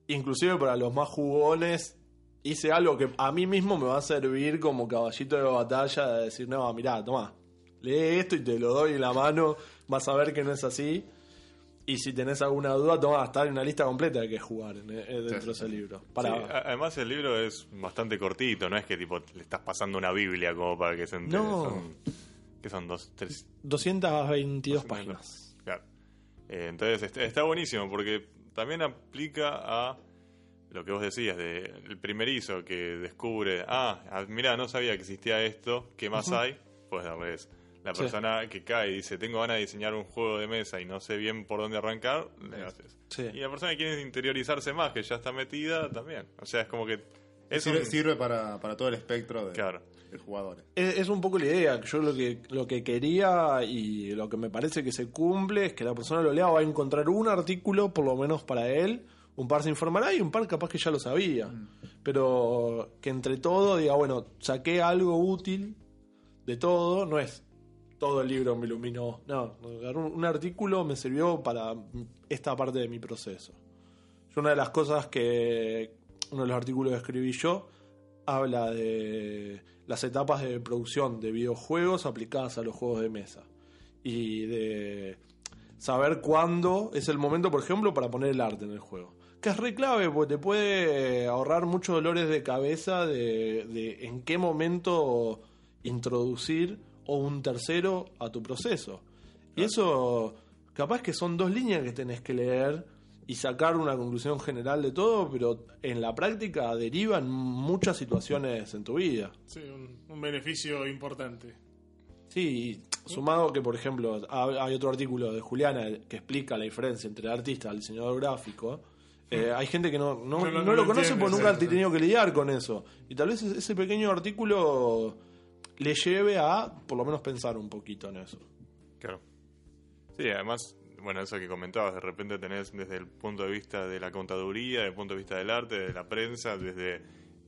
inclusive para los más jugones hice algo que a mí mismo me va a servir como caballito de batalla de decir, no, mirá, toma, lee esto y te lo doy en la mano, vas a ver que no es así. Y si tenés alguna duda, toma, está en una lista completa de que jugar eh, dentro de ese libro. Para, Sí, además el libro es bastante cortito, no es que tipo le estás pasando una Biblia como para que se entere. No. Son, que son dos, tres, 222 páginas. Claro. Eh, entonces está, está buenísimo porque también aplica a lo que vos decías, de el primerizo que descubre, ah, mira, no sabía que existía esto, ¿qué más hay? Pues darles. La Sí. persona que cae y dice, tengo ganas de diseñar un juego de mesa y no sé bien por dónde arrancar, le haces. Sí. Y la persona que quiere interiorizarse más, que ya está metida, también. O sea, es como que... Es sirve un- sirve para, para todo el espectro de, Claro. de jugadores. Es, es un poco la idea. Yo lo que, lo que quería y lo que me parece que se cumple es que la persona lo lea va a encontrar un artículo, por lo menos para él. Un par se informará y un par capaz que ya lo sabía. Pero que entre todo diga, bueno, saqué algo útil de todo. No es todo el libro me iluminó. No, un artículo me sirvió para esta parte de mi proceso. Yo una de las cosas que uno de los artículos que escribí yo habla de las etapas de producción de videojuegos aplicadas a los juegos de mesa y de saber cuándo es el momento, por ejemplo, para poner el arte en el juego. Que es re clave, porque te puede ahorrar muchos dolores de cabeza de, de en qué momento introducir o un tercero a tu proceso. Y eso, capaz que son dos líneas que tenés que leer y sacar una conclusión general de todo, pero en la práctica derivan muchas situaciones en tu vida. Sí, un, un beneficio importante. Sí, sumado que, por ejemplo, ha- hay otro artículo de Juliana que explica la diferencia entre el artista y el diseñador gráfico. Eh, hay gente que no, no, No, no, no no lo conoce porque nunca ha tenido que lidiar con eso. Y tal vez ese pequeño artículo le lleve a, por lo menos, pensar un poquito en eso. Claro. Sí, además, bueno, eso que comentabas, de repente tenés desde el punto de vista de la contaduría, desde el punto de vista del arte, de la prensa, desde,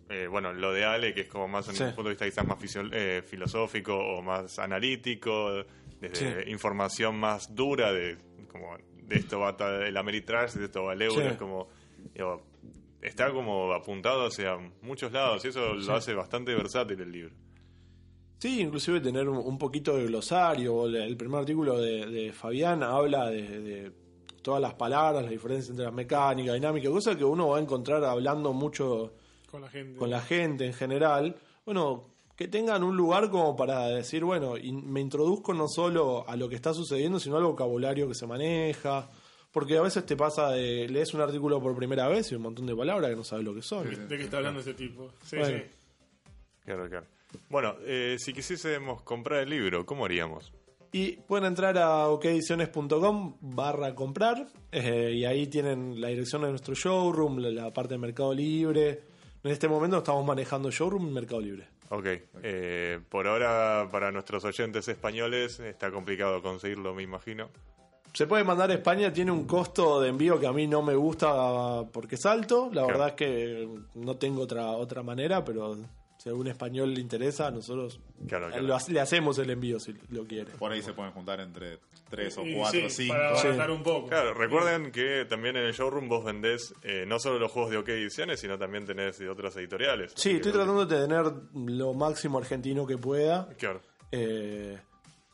eh, bueno, lo de Ale, que es como más en Sí. un punto de vista quizás más eh, filosófico o más analítico, desde Sí. información más dura, de como de esto va el Ameritrash, de esto va el euro, Sí. es como, digo, está como apuntado hacia muchos lados y eso lo hace bastante versátil el libro. Sí, inclusive tener un, poquito de glosario. El, el primer artículo de, de Fabián habla de, de todas las palabras, la diferencia entre la mecánica, dinámica, cosas que uno va a encontrar hablando mucho Con la gente. con la gente en general. Bueno, que tengan un lugar como para decir, bueno, y me introduzco no solo a lo que está sucediendo, sino al vocabulario que se maneja. Porque a veces te pasa de lees un artículo por primera vez y un montón de palabras que no sabes lo que son. ¿De qué está hablando este tipo? Sí, Bueno. sí. Claro, claro. Bueno, eh, si quisiésemos comprar el libro, ¿cómo haríamos? Y pueden entrar a okediciones.com barra comprar eh, y ahí tienen la dirección de nuestro showroom, la, la parte de Mercado Libre. En este momento estamos manejando showroom y Mercado Libre. Ok, eh, por ahora para nuestros oyentes españoles está complicado conseguirlo, me imagino. Se puede mandar a España, tiene un costo de envío que a mí no me gusta porque es alto. La Claro. verdad es que no tengo otra otra manera, pero si a algún español le interesa, nosotros Claro, claro. lo le hacemos el envío si lo quiere. Por ahí se pueden juntar entre 3 o Y 4 o sí, 5. Para abaratar un poco. Claro, recuerden que también en el showroom vos vendés eh, no solo los juegos de OK Ediciones, sino también tenés de otras editoriales. Sí, estoy tratando de tener lo máximo argentino que pueda. Claro, eh,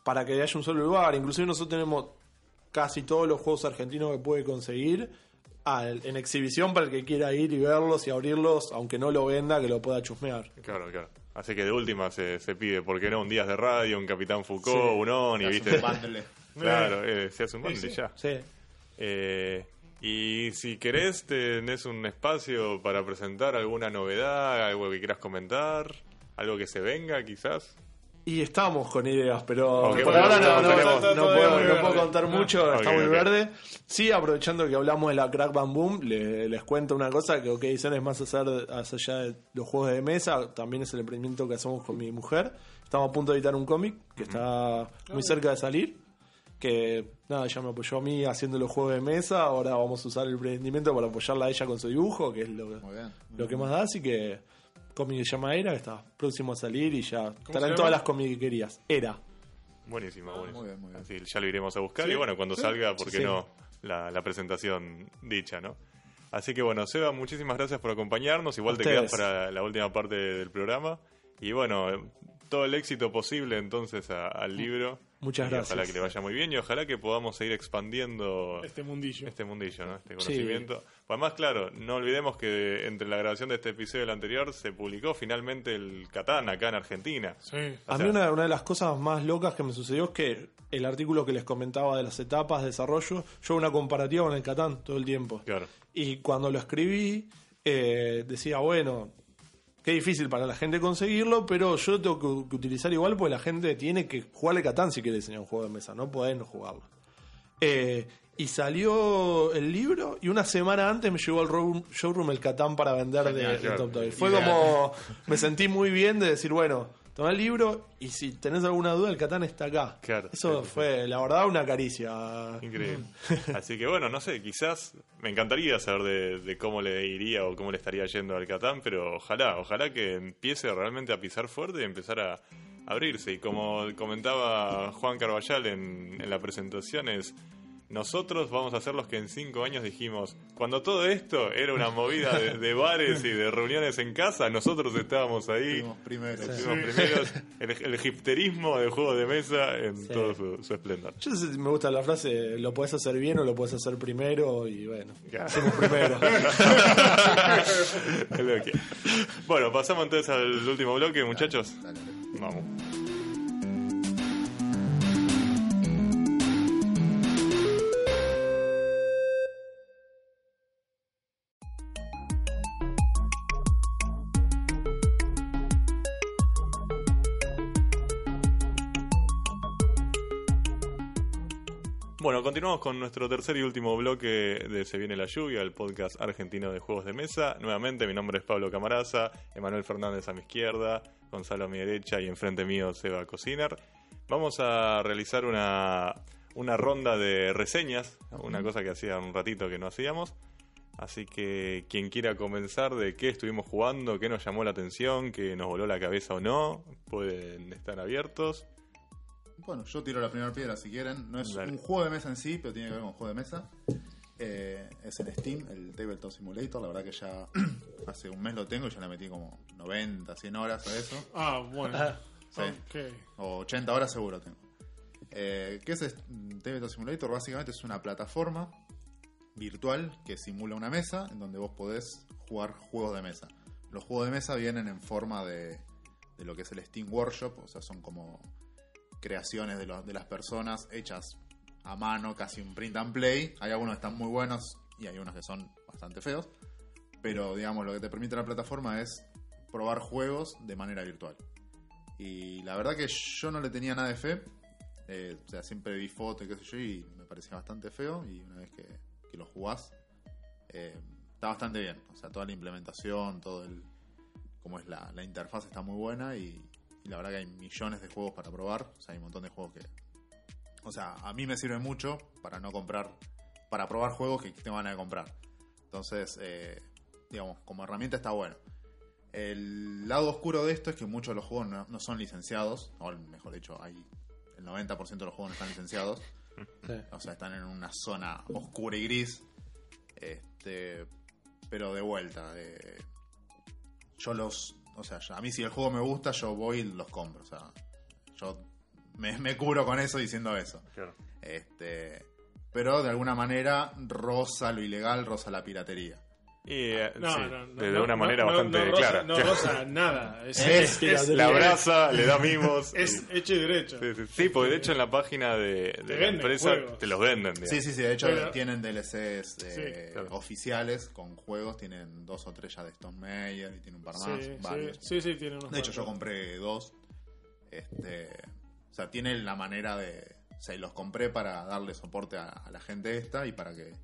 para que haya un solo lugar. Inclusive nosotros tenemos casi todos los juegos argentinos que puede conseguir al- en exhibición para el que quiera ir y verlos y abrirlos, aunque no lo venda, que lo pueda chusmear. claro, claro. Así que de última se, se pide, ¿por qué no? Un Días de Radio, un Capitán Foucault, Sí. un ONI, ¿viste? Claro, eh, se hace un Sí, bundle sí. ya. Sí. Eh, y si querés, tenés un espacio para presentar alguna novedad, algo que quieras comentar, algo que se venga, quizás. Y estamos con ideas, pero por bueno, ahora no, no no- puedo, contar mucho, Ok, está muy verde. Sí, aprovechando que hablamos de la Crack Bam Boom, le- les cuento una cosa, que OK Ediciones más hacer, más allá de los juegos de mesa, también es el emprendimiento que hacemos con mi mujer. Estamos a punto de editar un cómic que está muy cerca de salir, que nada, ella me apoyó a mí haciendo los juegos de mesa, ahora vamos a usar el emprendimiento para apoyarla a ella con su dibujo, que es lo, Muy bien. lo que más da, así que cómic que se llama Era, que está próximo a salir y ya estará en todas las comiquerías. Era. Buenísimo, buenísimo. muy bien, muy bien. Así ya lo iremos a buscar Sí, y bueno, cuando sí, salga, ¿por qué sí. no? La, la presentación dicha, ¿no? Así que bueno, Seba, muchísimas gracias por acompañarnos. Igual te quedas para la última parte del programa. Y bueno, todo el éxito posible entonces a- al libro. Muchas Y gracias. Ojalá que le vaya muy bien y ojalá que podamos seguir expandiendo Este mundillo. este mundillo, ¿no? Este Sí. conocimiento. Además, claro, no olvidemos que entre la grabación de este episodio y el anterior se publicó finalmente el Catán acá en Argentina. Sí. O A sea- mí una, una de las cosas más locas que me sucedió es que el artículo que les comentaba de las etapas de desarrollo, yo una comparativa con el Catán todo el tiempo. Claro, Y cuando lo escribí, eh, decía, bueno, qué difícil para la gente conseguirlo, pero yo tengo que, utilizar igual porque la gente tiene que jugar el Catán si quiere diseñar un juego de mesa, no pueden no jugarlo. Eh, y salió el libro y una semana antes me llegó al room- showroom el Catán para vender de, Genial, de claro. Top Toy. Fue Ideal. como, me sentí muy bien de decir, bueno, toma el libro y si tenés alguna duda, el Catán está acá. Claro, Eso fue, la verdad, una caricia. increíble. Así que bueno, no sé, quizás me encantaría saber de, de cómo le iría o cómo le estaría yendo al Catán, pero ojalá, ojalá que empiece realmente a pisar fuerte y empezar a, abrirse. Y como comentaba Juan Carballal en, en la presentación, es nosotros vamos a ser los que en cinco años dijimos, cuando todo esto era una movida de, de bares y de reuniones en casa, nosotros estábamos ahí. Fuimos primeros. Fuimos primeros, el, el hipsterismo de juegos de mesa en todo su, su esplendor. Yo no sé si me gusta la frase, lo puedes hacer bien o lo puedes hacer primero y bueno, Ya. hacemos primero. Es lo que- Bueno, pasamos entonces al último bloque, muchachos. Dale, dale. Vamos. Continuamos con nuestro tercer y último bloque de Se viene la lluvia, el podcast argentino de juegos de mesa. Nuevamente, mi nombre es Pablo Camaraza, Emanuel Fernández a mi izquierda, Gonzalo a mi derecha y enfrente mío Seba Cociner. Vamos a realizar una, una ronda de reseñas, una cosa que hacía un ratito que no hacíamos. Así que quien quiera comenzar de qué estuvimos jugando, qué nos llamó la atención, qué nos voló la cabeza o no, pueden estar abiertos. Bueno, yo tiro la primera piedra si quieren. No es Dale. un juego de mesa en sí, pero tiene que ver con juego de mesa. Eh, es el Steam, el Tabletop Simulator. La verdad que ya hace un mes lo tengo y ya le metí como 90, 100 horas a eso. Ah, bueno. Sí. Ok. O 80 horas seguro tengo. Eh, ¿Qué es Tabletop Simulator? Básicamente es una plataforma virtual que simula una mesa en donde vos podés jugar juegos de mesa. Los juegos de mesa vienen en forma de, de lo que es el Steam Workshop, o sea, son como creaciones de, las personas hechas a mano, casi un print and play. Hay algunos que están muy buenos y hay unos que son bastante feos. Pero digamos, lo que te permite la plataforma es probar juegos de manera virtual. Y la verdad que yo no le tenía nada de fe. Eh, o sea, siempre vi fotos y qué sé yo y me parecía bastante feo. Y una vez que, que lo jugás, eh, está bastante bien. O sea, toda la implementación, todo el... Como es la, la interfaz está muy buena y, y la verdad que hay millones de juegos para probar. O sea, hay un montón de juegos que... O sea, a mí me sirve mucho para no comprar... Para probar juegos que te van a comprar. Entonces, eh, digamos, como herramienta está bueno. El lado oscuro de esto es que muchos de los juegos no, no son licenciados, o mejor dicho, hay el 90% de los juegos no están licenciados, Sí. o sea, están en una zona oscura y gris. Este, pero de vuelta, eh, yo los, o sea, yo- a mí si el juego me gusta, yo voy y los compro, o sea, yo me, me cubro con eso diciendo eso. Este, pero de alguna manera roza lo ilegal, roza la piratería. Y, No, sí, no, no, de, una no, manera no, bastante clara. No roza nada. Es, Es es, La abraza, le da mimos. es hecho y derecho. Sí, sí, sí, porque de hecho en la página de, la empresa juegos. te los venden. digamos. Sí, sí, sí. De hecho, Pero- tienen DLCs eh, Sí, claro. oficiales con juegos. Tienen dos o tres ya de Stone Meyer y tiene un par más. Sí, varios. sí, sí, sí, tiene unos De hecho, yo compré dos. Este, o sea, tienen la manera de. O sea, y los compré para darle soporte a, a la gente esta y para que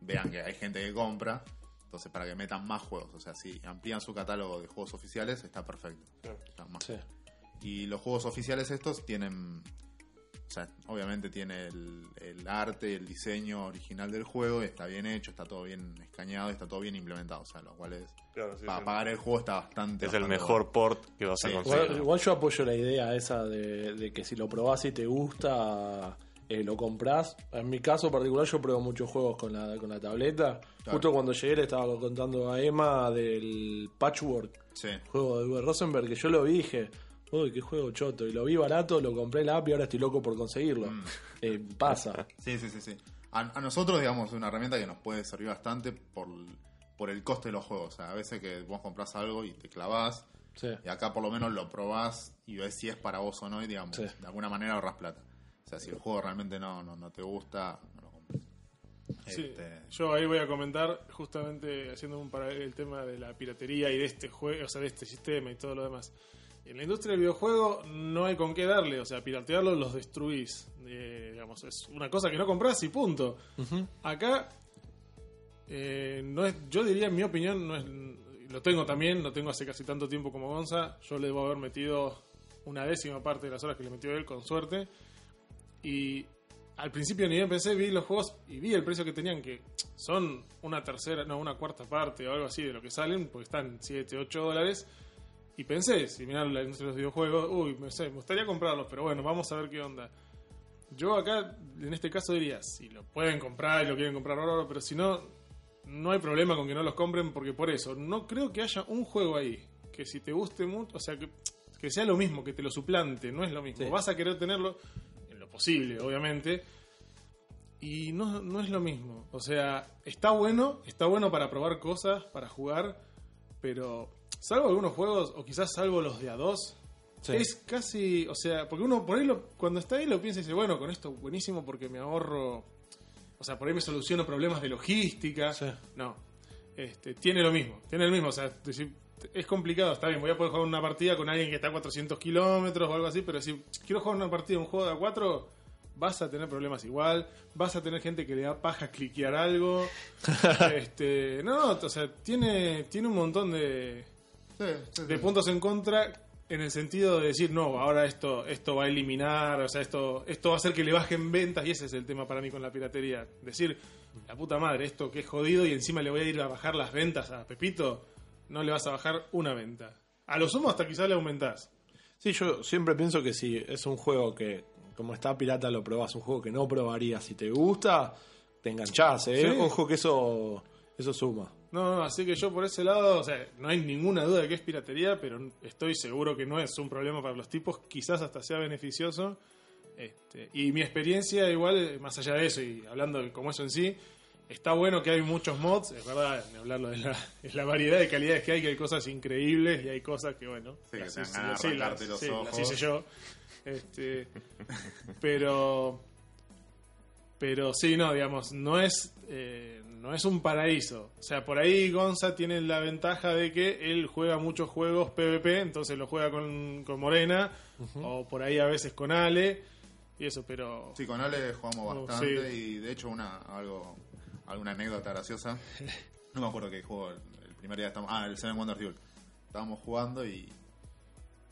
vean que hay gente que compra. Entonces, para que metan más juegos. O sea, si amplían su catálogo de juegos oficiales, está perfecto. Está más Sí. y los juegos oficiales estos tienen, o sea, obviamente tiene el, el arte, el diseño original del juego, está bien hecho, está todo bien escaneado, está todo bien implementado, o sea, lo cual es, Claro, sí, para sí. pagar el juego está bastante... Es el mejor port que vas Sí. a Igual, conseguir. igual yo apoyo la idea esa de, de que si lo probás y te gusta, eh, lo comprás. En mi caso particular yo pruebo muchos juegos con la, con la tableta. Claro. Justo cuando llegué le estaba contando a Emma del Patchwork. Sí, juego de Uwe Rosenberg, que yo lo vi y dije, uy, qué juego choto. Y lo vi barato, lo compré en la app y ahora estoy loco por conseguirlo. Mm. Eh, pasa. sí, sí, sí. sí. A, a nosotros, digamos, es una herramienta que nos puede servir bastante por, por el coste de los juegos. O sea, a veces que vos compras algo y te clavás, Sí. y acá por lo menos lo probás y ves si es para vos o no, y digamos, Sí. de alguna manera ahorras plata. O sea, si el juego realmente no, no, no te gusta, no lo compres. Sí, Este, yo ahí voy a comentar justamente haciendo un paralelo el tema de la piratería y de este juego, o sea, de este sistema y todo lo demás. En la industria del videojuego no hay con qué darle, o sea, piratearlo los destruís. Eh, digamos, es una cosa que no compras y punto. Acá, eh, no es, yo diría, en mi opinión, no es, lo tengo también, lo tengo hace casi tanto tiempo como Gonza. Yo le debo haber metido una décima parte de las horas que le metió él, con suerte. Y al principio ni pensé, vi los juegos y vi el precio que tenían, que son una tercera, no, una cuarta parte o algo así de lo que salen, porque están 7, 8 dólares. Y pensé, si mirar la industria de los videojuegos, uy, me, sé, me gustaría comprarlos, pero bueno, vamos a ver qué onda. Yo acá, en este caso, diría, si lo pueden comprar y lo quieren comprar ahora, pero si no, no hay problema con que no los compren, porque por eso, no creo que haya un juego ahí que si te guste mucho, o sea, que, que sea lo mismo, que te lo suplante, no es lo mismo. Sí. Vas a querer tenerlo en lo posible, obviamente, y no, no es lo mismo. O sea, está bueno, está bueno para probar cosas, para jugar, pero salvo algunos juegos, o quizás salvo los de a dos, Sí. es casi, o sea, porque uno por ahí lo- cuando está ahí lo piensa y dice, bueno, con esto buenísimo porque me ahorro, o sea, por ahí me soluciono problemas de logística. Sí. No, este, tiene lo mismo, tiene el mismo, o sea, decir, es complicado, está bien, voy a poder jugar una partida con alguien que está a 400 kilómetros o algo así, pero si quiero jugar una partida, un juego de a 4, vas a tener problemas igual, vas a tener gente que le da paja cliquear algo. este, no, no, o sea, tiene, tiene un montón de, Sí, sí, de sí. puntos en contra en el sentido de decir, no, ahora esto esto va a eliminar, o sea, esto esto va a hacer que le bajen ventas y ese es el tema para mí con la piratería. Decir, la puta madre, esto que es jodido y encima le voy a ir a bajar las ventas a Pepito, no le vas a bajar una venta. A lo sumo hasta quizás le aumentás. Sí, yo siempre pienso que si es un juego que, como está pirata, lo probás, un juego que no probarías. Si te gusta, te enganchás, ¿eh? Sí. Ojo que eso, eso suma. No, no, así que yo por ese lado, o sea, no hay ninguna duda de que es piratería, pero estoy seguro que no es un problema para los tipos, quizás hasta sea beneficioso. Este, y mi experiencia, igual, más allá de eso, y hablando de como eso en sí, está bueno que hay muchos mods, es verdad, ni hablarlo de la, de la variedad de calidades que hay, que hay cosas increíbles y hay cosas que, bueno, Sí, las las- los las hice yo. Este, pero pero sí, no, digamos, no es, eh, no es un paraíso. O sea, por ahí Gonza tiene la ventaja de que él juega muchos juegos PvP, entonces lo juega con, con Morena, o por ahí a veces con Ale, y eso, pero... Sí, con Ale jugamos Oh, bastante sí. y de hecho una algo alguna anécdota graciosa. No me acuerdo qué juego el, primer día estábamos, ah, el Seven Wonders Duel. Estábamos jugando y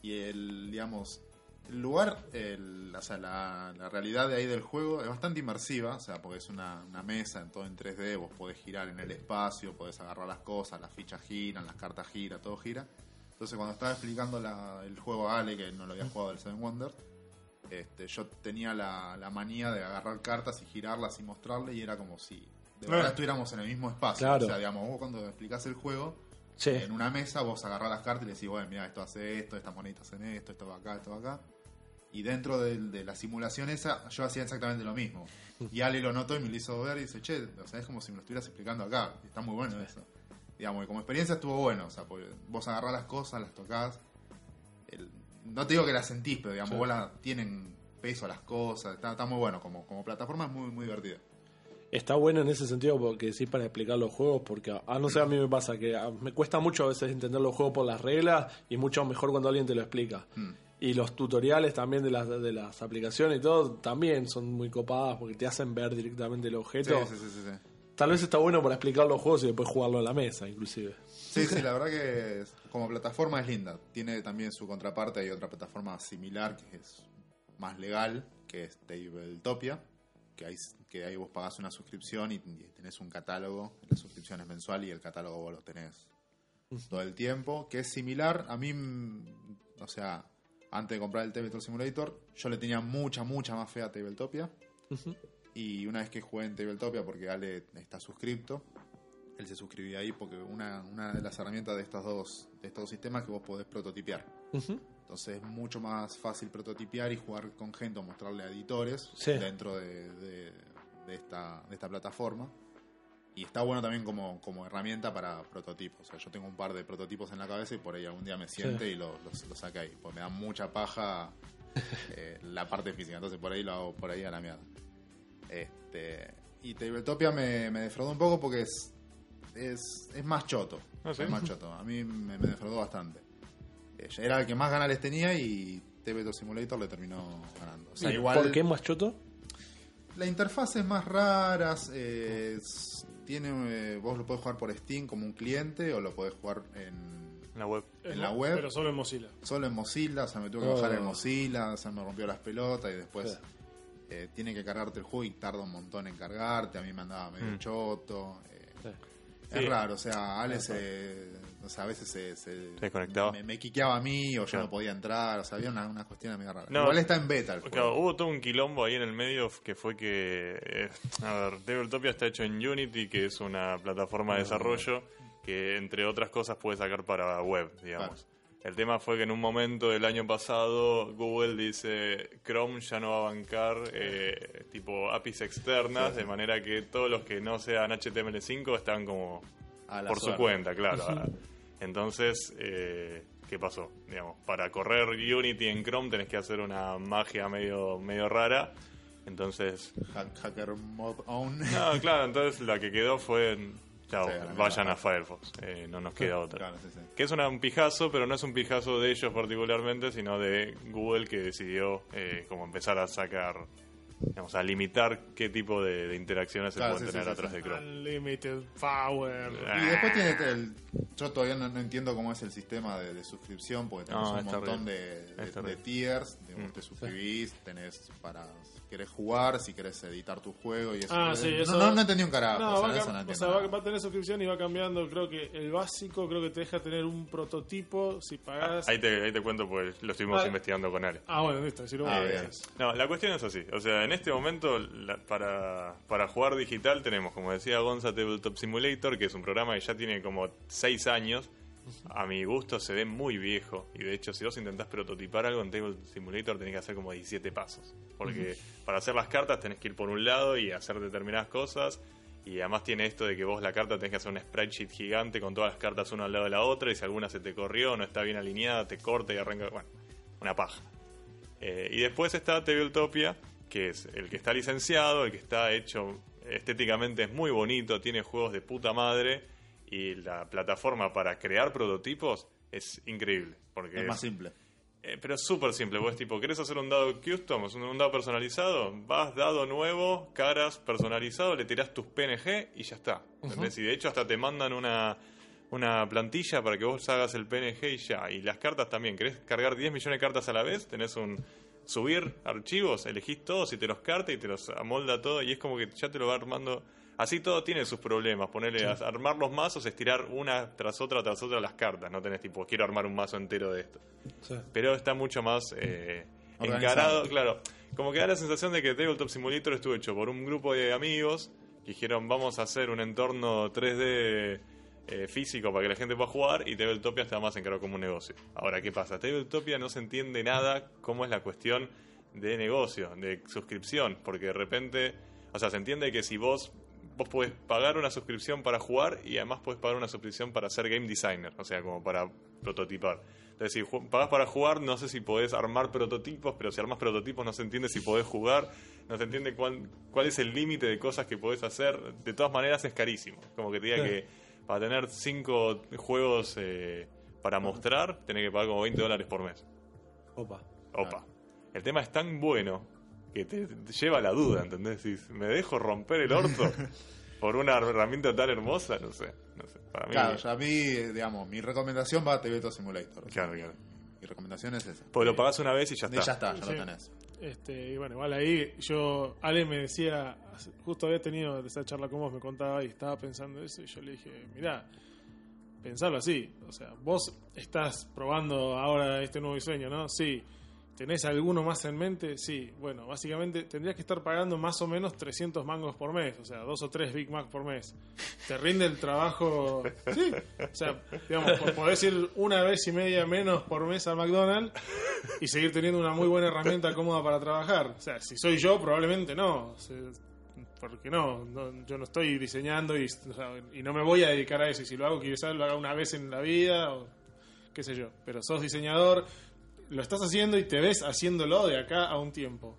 y el digamos el lugar, el, o sea, la, la realidad de ahí del juego es bastante inmersiva, o sea, porque es una, una mesa en todo en 3D, vos podés girar en el espacio, podés agarrar las cosas, las fichas giran, las cartas giran, todo gira. Entonces cuando estaba explicando la- el juego a Ale, que no lo había jugado del Seven Wonders, este, yo tenía la, la manía de agarrar cartas y girarlas y mostrarle y era como si de verdad Ah. estuviéramos en el mismo espacio. Claro. O sea, digamos, vos cuando explicás el juego, Sí. en una mesa vos agarrás las cartas y le decís, bueno, mira, esto hace esto, estas monitas hacen esto, esto va acá, esto va acá. Y dentro de, la simulación esa, yo hacía exactamente lo mismo. Y Ale lo notó y me lo hizo ver y dice, che, o sea, es como si me lo estuvieras explicando acá. Está muy bueno eso. Digamos, y como experiencia estuvo bueno, o sea, vos agarrás las cosas, las tocás. el- no te digo que las sentís, pero digamos, Sí. vos las, tienen peso las cosas, está, está muy bueno. Como, como plataforma es muy, muy divertido. Está bueno en ese sentido porque sí para explicar los juegos, porque a, a no sé, a mí me pasa que a- me cuesta mucho a veces entender los juegos por las reglas y mucho mejor cuando alguien te lo explica. Mm. Y los tutoriales también de las, de las aplicaciones y todo también son muy copadas porque te hacen ver directamente el objeto. sí, sí, sí. Tal vez está bueno para explicar los juegos y después jugarlo en la mesa, inclusive. Sí, sí, la verdad que como plataforma es linda. Tiene también su contraparte, hay otra plataforma similar que es más legal, que es Tabletopia, que ahí, que ahí vos pagás una suscripción y, tenés un catálogo, la suscripción es mensual y el catálogo vos lo tenés todo el tiempo, que es similar. A mí, mm, o sea, antes de comprar el Tabletop Simulator, yo le tenía mucha, mucha más fe a Tabletopia. Y una vez que jugué en Tabletopia, porque Ale está suscripto, él se suscribía ahí porque una, una de las herramientas de estos dos de estos dos sistemas es que vos podés prototipear. Ujú. Entonces es mucho más fácil prototipear y jugar con gente o mostrarle a editores Sí. dentro de, de- de esta, de esta plataforma. Y está bueno también como, como herramienta para prototipos. O sea, yo tengo un par de prototipos en la cabeza y por ahí algún día me siente Sí. y los los lo saque ahí. Pues me da mucha paja eh, la parte física. Entonces por ahí lo hago por ahí a la mierda. Este, y Tabletopia me, me defraudó un poco porque es, es, es más choto. Ah, ¿sí? Es más choto. A mí me, me defraudó bastante. Eh, Era el que más ganales tenía y Tabletop Simulator le terminó ganando. O sea, ¿Y igual ¿Por qué más choto? La interfaz es más rara. eh, tiene, eh, vos lo podés jugar por Steam como un cliente o lo podés jugar en, En la web. en la web. Pero solo en Mozilla. solo en Mozilla. O sea, me tuve que Oh. bajar en Mozilla, o sea, me rompió las pelotas y después eh, tiene que cargarte el juego y tarda un montón en cargarte. A mí me andaba medio Mm. choto. eh, Sí. Es raro, o sea, Ale se, o sea, a veces se, se desconectaba. Me, me quiqueaba a mí o yo Claro. no podía entrar, o sea, había una, una cuestión medio rara. No. Igual está en beta el. Claro, hubo todo un quilombo ahí en el medio que fue que. eh, a ver, Tabletopia está hecho en Unity, que es una plataforma de desarrollo que, entre otras cosas, puede sacar para web, digamos. El tema fue que en un momento del año pasado Google dice Chrome ya no va a bancar eh, tipo APIs externas, de manera que todos los que no sean HTML5 están como Por su cuenta, claro. Entonces, eh, ¿qué pasó? Digamos, para correr Unity en Chrome tenés que hacer una magia medio, medio rara. Entonces, Hack- Hacker Mod On. no, claro, entonces la que quedó fue, chao, Sí, vayan a Firefox, eh, no nos queda otra. Claro, sí, sí. Que es una- un pijazo, pero no es un pijazo de ellos particularmente, sino de Google que decidió eh, como empezar a sacar, digamos, a limitar qué tipo de, de interacciones Claro, se pueden sí, tener sí, atrás sí. de Chrome. Unlimited Power. Ah. Y después tiene el. Yo todavía no, no entiendo cómo es el sistema de, de suscripción, porque tenés No, un montón de, de- de tiers. Mm. Te suscribís, tenés para. Si querés jugar, si querés editar tu juego y eso. Ah, no, sí, no, eso- no, no entendí un carajo. No, o sea, va, a eso cam- no o entiendo sea, va, nada. va a tener suscripción y va cambiando. Creo que el básico creo que te deja tener un prototipo si pagás. Ahí te, ahí te cuento, pues lo estuvimos Ah. investigando con Ale. Ah, bueno, listo. Si lo Ah, bien. No, la cuestión es así. O sea, en este momento, la- para, para jugar digital, tenemos, como decía Gonza, Tabletop Simulator, que es un programa que ya tiene como 6 años. A mi gusto se ve muy viejo. Y de hecho, si vos intentás prototipar algo en Tabletop Simulator, tenés que hacer como 17 pasos. Porque para hacer las cartas tenés que ir por un lado y hacer determinadas cosas. Y además tiene esto de que vos la carta tenés que hacer un spreadsheet gigante con todas las cartas una al lado de la otra. Y si alguna se te corrió, no está bien alineada, te corta y arranca. Bueno, una paja. Eh, y después está Tabletopia, que es el que está licenciado, el que está hecho estéticamente es muy bonito, tiene juegos de puta madre y la plataforma para crear prototipos es increíble. Porque Es más es- simple. eh, pero es súper simple. Vos, tipo, ¿querés hacer un dado custom? ¿Un, un dado personalizado? Vas, dado nuevo, caras, personalizado, le tirás tus PNG y ya está. ¿entendés? Y de hecho, hasta te mandan una, una plantilla para que vos hagas el PNG y ya. Y las cartas también. ¿Querés cargar 10 millones de cartas a la vez? Tenés un. Subir archivos, elegís todos y te los carta y te los amolda todo. Y es como que ya te lo va armando. Así todo tiene sus problemas. Ponerle a armar los mazos, estirar una tras otra tras otra las cartas. No tenés tipo, quiero armar un mazo entero de esto Sí. pero está mucho más eh, encarado, claro. Como que da la sensación de que Tabletop Simulator estuvo hecho por un grupo de amigos que dijeron vamos a hacer un entorno 3D eh, físico para que la gente pueda jugar y Tabletopia está más encarado como un negocio. Ahora, ¿qué pasa? Tabletopia no se entiende nada cómo es la cuestión de negocio, de suscripción, porque de repente, o sea, se entiende que si vos vos podés pagar una suscripción para jugar y además podés pagar una suscripción para ser game designer, o sea, como para prototipar. Entonces, si pagás para jugar, no sé si podés armar prototipos, pero si armas prototipos no se entiende si podés jugar, no se entiende cuál, cuál es el límite de cosas que podés hacer. De todas maneras, es carísimo. Como que te diga Sí. que para tener cinco juegos eh, para mostrar, tenés que pagar como 20 dólares por mes. Opa. Opa. El tema es tan bueno que te, te lleva a la duda, ¿entendés? Si me dejo romper el orto por una herramienta tan hermosa, no sé. No sé. Para mí. Claro, ya a mí, digamos, mi recomendación va a Tabletop Simulator. Claro, claro. Mi recomendación es esa. Pues lo pagás una vez y ya Y está. ya está, ya Sí. lo tenés. Este, y bueno, igual ahí yo, Ale me decía, justo había tenido esa charla con vos, me contaba y estaba pensando eso, y yo le dije, mirá, pensarlo así, o sea, vos estás probando ahora este nuevo diseño, ¿no? Sí. ¿Tenés alguno más en mente? Sí. Bueno, básicamente tendrías que estar pagando más o menos 300 mangos por mes, o sea, dos o tres Big Mac por mes. ¿Te rinde el trabajo? Sí. O sea, digamos, po- podés ir una vez y media menos por mes al McDonald's y seguir teniendo una muy buena herramienta cómoda para trabajar. O sea, si soy yo, probablemente no. O sea, porque no, no, yo no estoy diseñando y, o sea, y no me voy a dedicar a eso. Y si lo hago, quizás lo haga una vez en la vida o qué sé yo. Pero sos diseñador, lo estás haciendo y te ves haciéndolo de acá a un tiempo.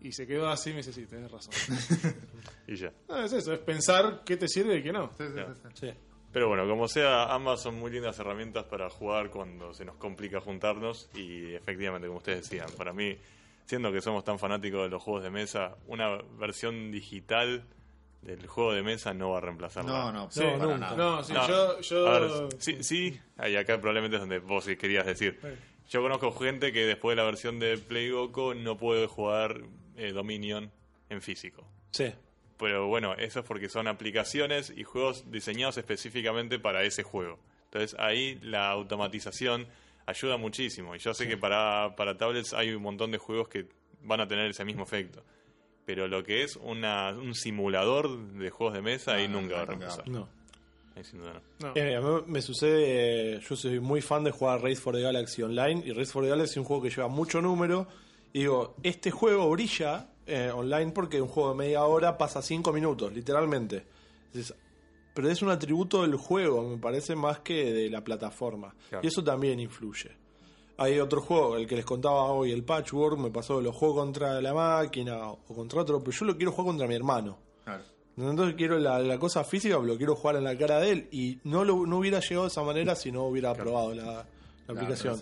Y se quedó así y me dice, sí, tenés razón. Y ya. No, es eso, es pensar qué te sirve y qué no. Sí, sí, Claro. sí, sí. Sí. Pero bueno, como sea, ambas son muy lindas herramientas para jugar cuando se nos complica juntarnos. Y efectivamente, como ustedes decían, para mí, siendo que somos tan fanáticos de los juegos de mesa, una versión digital del juego de mesa no va a reemplazar No, nada. no, Sí, para nunca. nada. No, sí, No. yo... yo A ver, sí, sí, y acá probablemente es donde vos querías decir. Yo conozco gente que después de la versión de Play Goku no puede jugar eh, Dominion en físico. Sí. pero bueno, eso es porque son aplicaciones y juegos diseñados específicamente para ese juego. Entonces ahí la automatización ayuda muchísimo. Y yo sé que para, para tablets hay un montón de juegos que van a tener ese mismo efecto. Pero lo que es una, un simulador de juegos de mesa, ahí No, nunca va a reemplazar. No. Ahí sin duda no. No. Eh, a mí me sucede, eh, yo soy muy fan de jugar Race for the Galaxy online y Race for the Galaxy es un juego que lleva mucho número y digo, este juego brilla eh, online porque un juego de media hora pasa cinco minutos, literalmente. Entonces, pero es un atributo del juego, me parece más que de la plataforma. Claro. Y eso también influye. Hay otro juego, el que les contaba hoy, el Patchwork, me pasó, lo juego contra la máquina o contra otro, pero yo lo quiero jugar contra mi hermano. Claro. Entonces quiero la, la cosa física, pero lo quiero jugar en la cara de él. Y no, lo, no hubiera llegado de esa manera si no hubiera probado la, la La aplicación.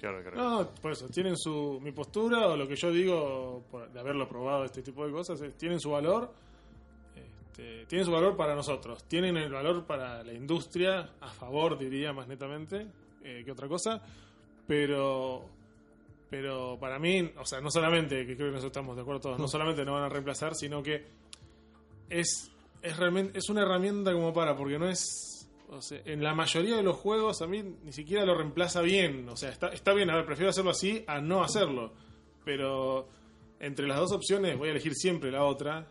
Claro, claro. No, no, por eso, tienen su, mi postura o lo que yo digo por- de haberlo probado, este tipo de cosas, es, tienen su valor, este, tienen su valor para nosotros, tienen el valor para la industria, a favor diría más netamente eh, que otra cosa, pero pero para mí, o sea, no solamente, que creo que nos estamos de acuerdo todos, no solamente no van a reemplazar, sino que es, es realmente es una herramienta como para, porque no es. O sea, en la mayoría de los juegos a mí ni siquiera lo reemplaza bien. O sea, está, está bien, a ver, prefiero hacerlo así a no hacerlo. Pero entre las dos opciones voy a elegir siempre la otra.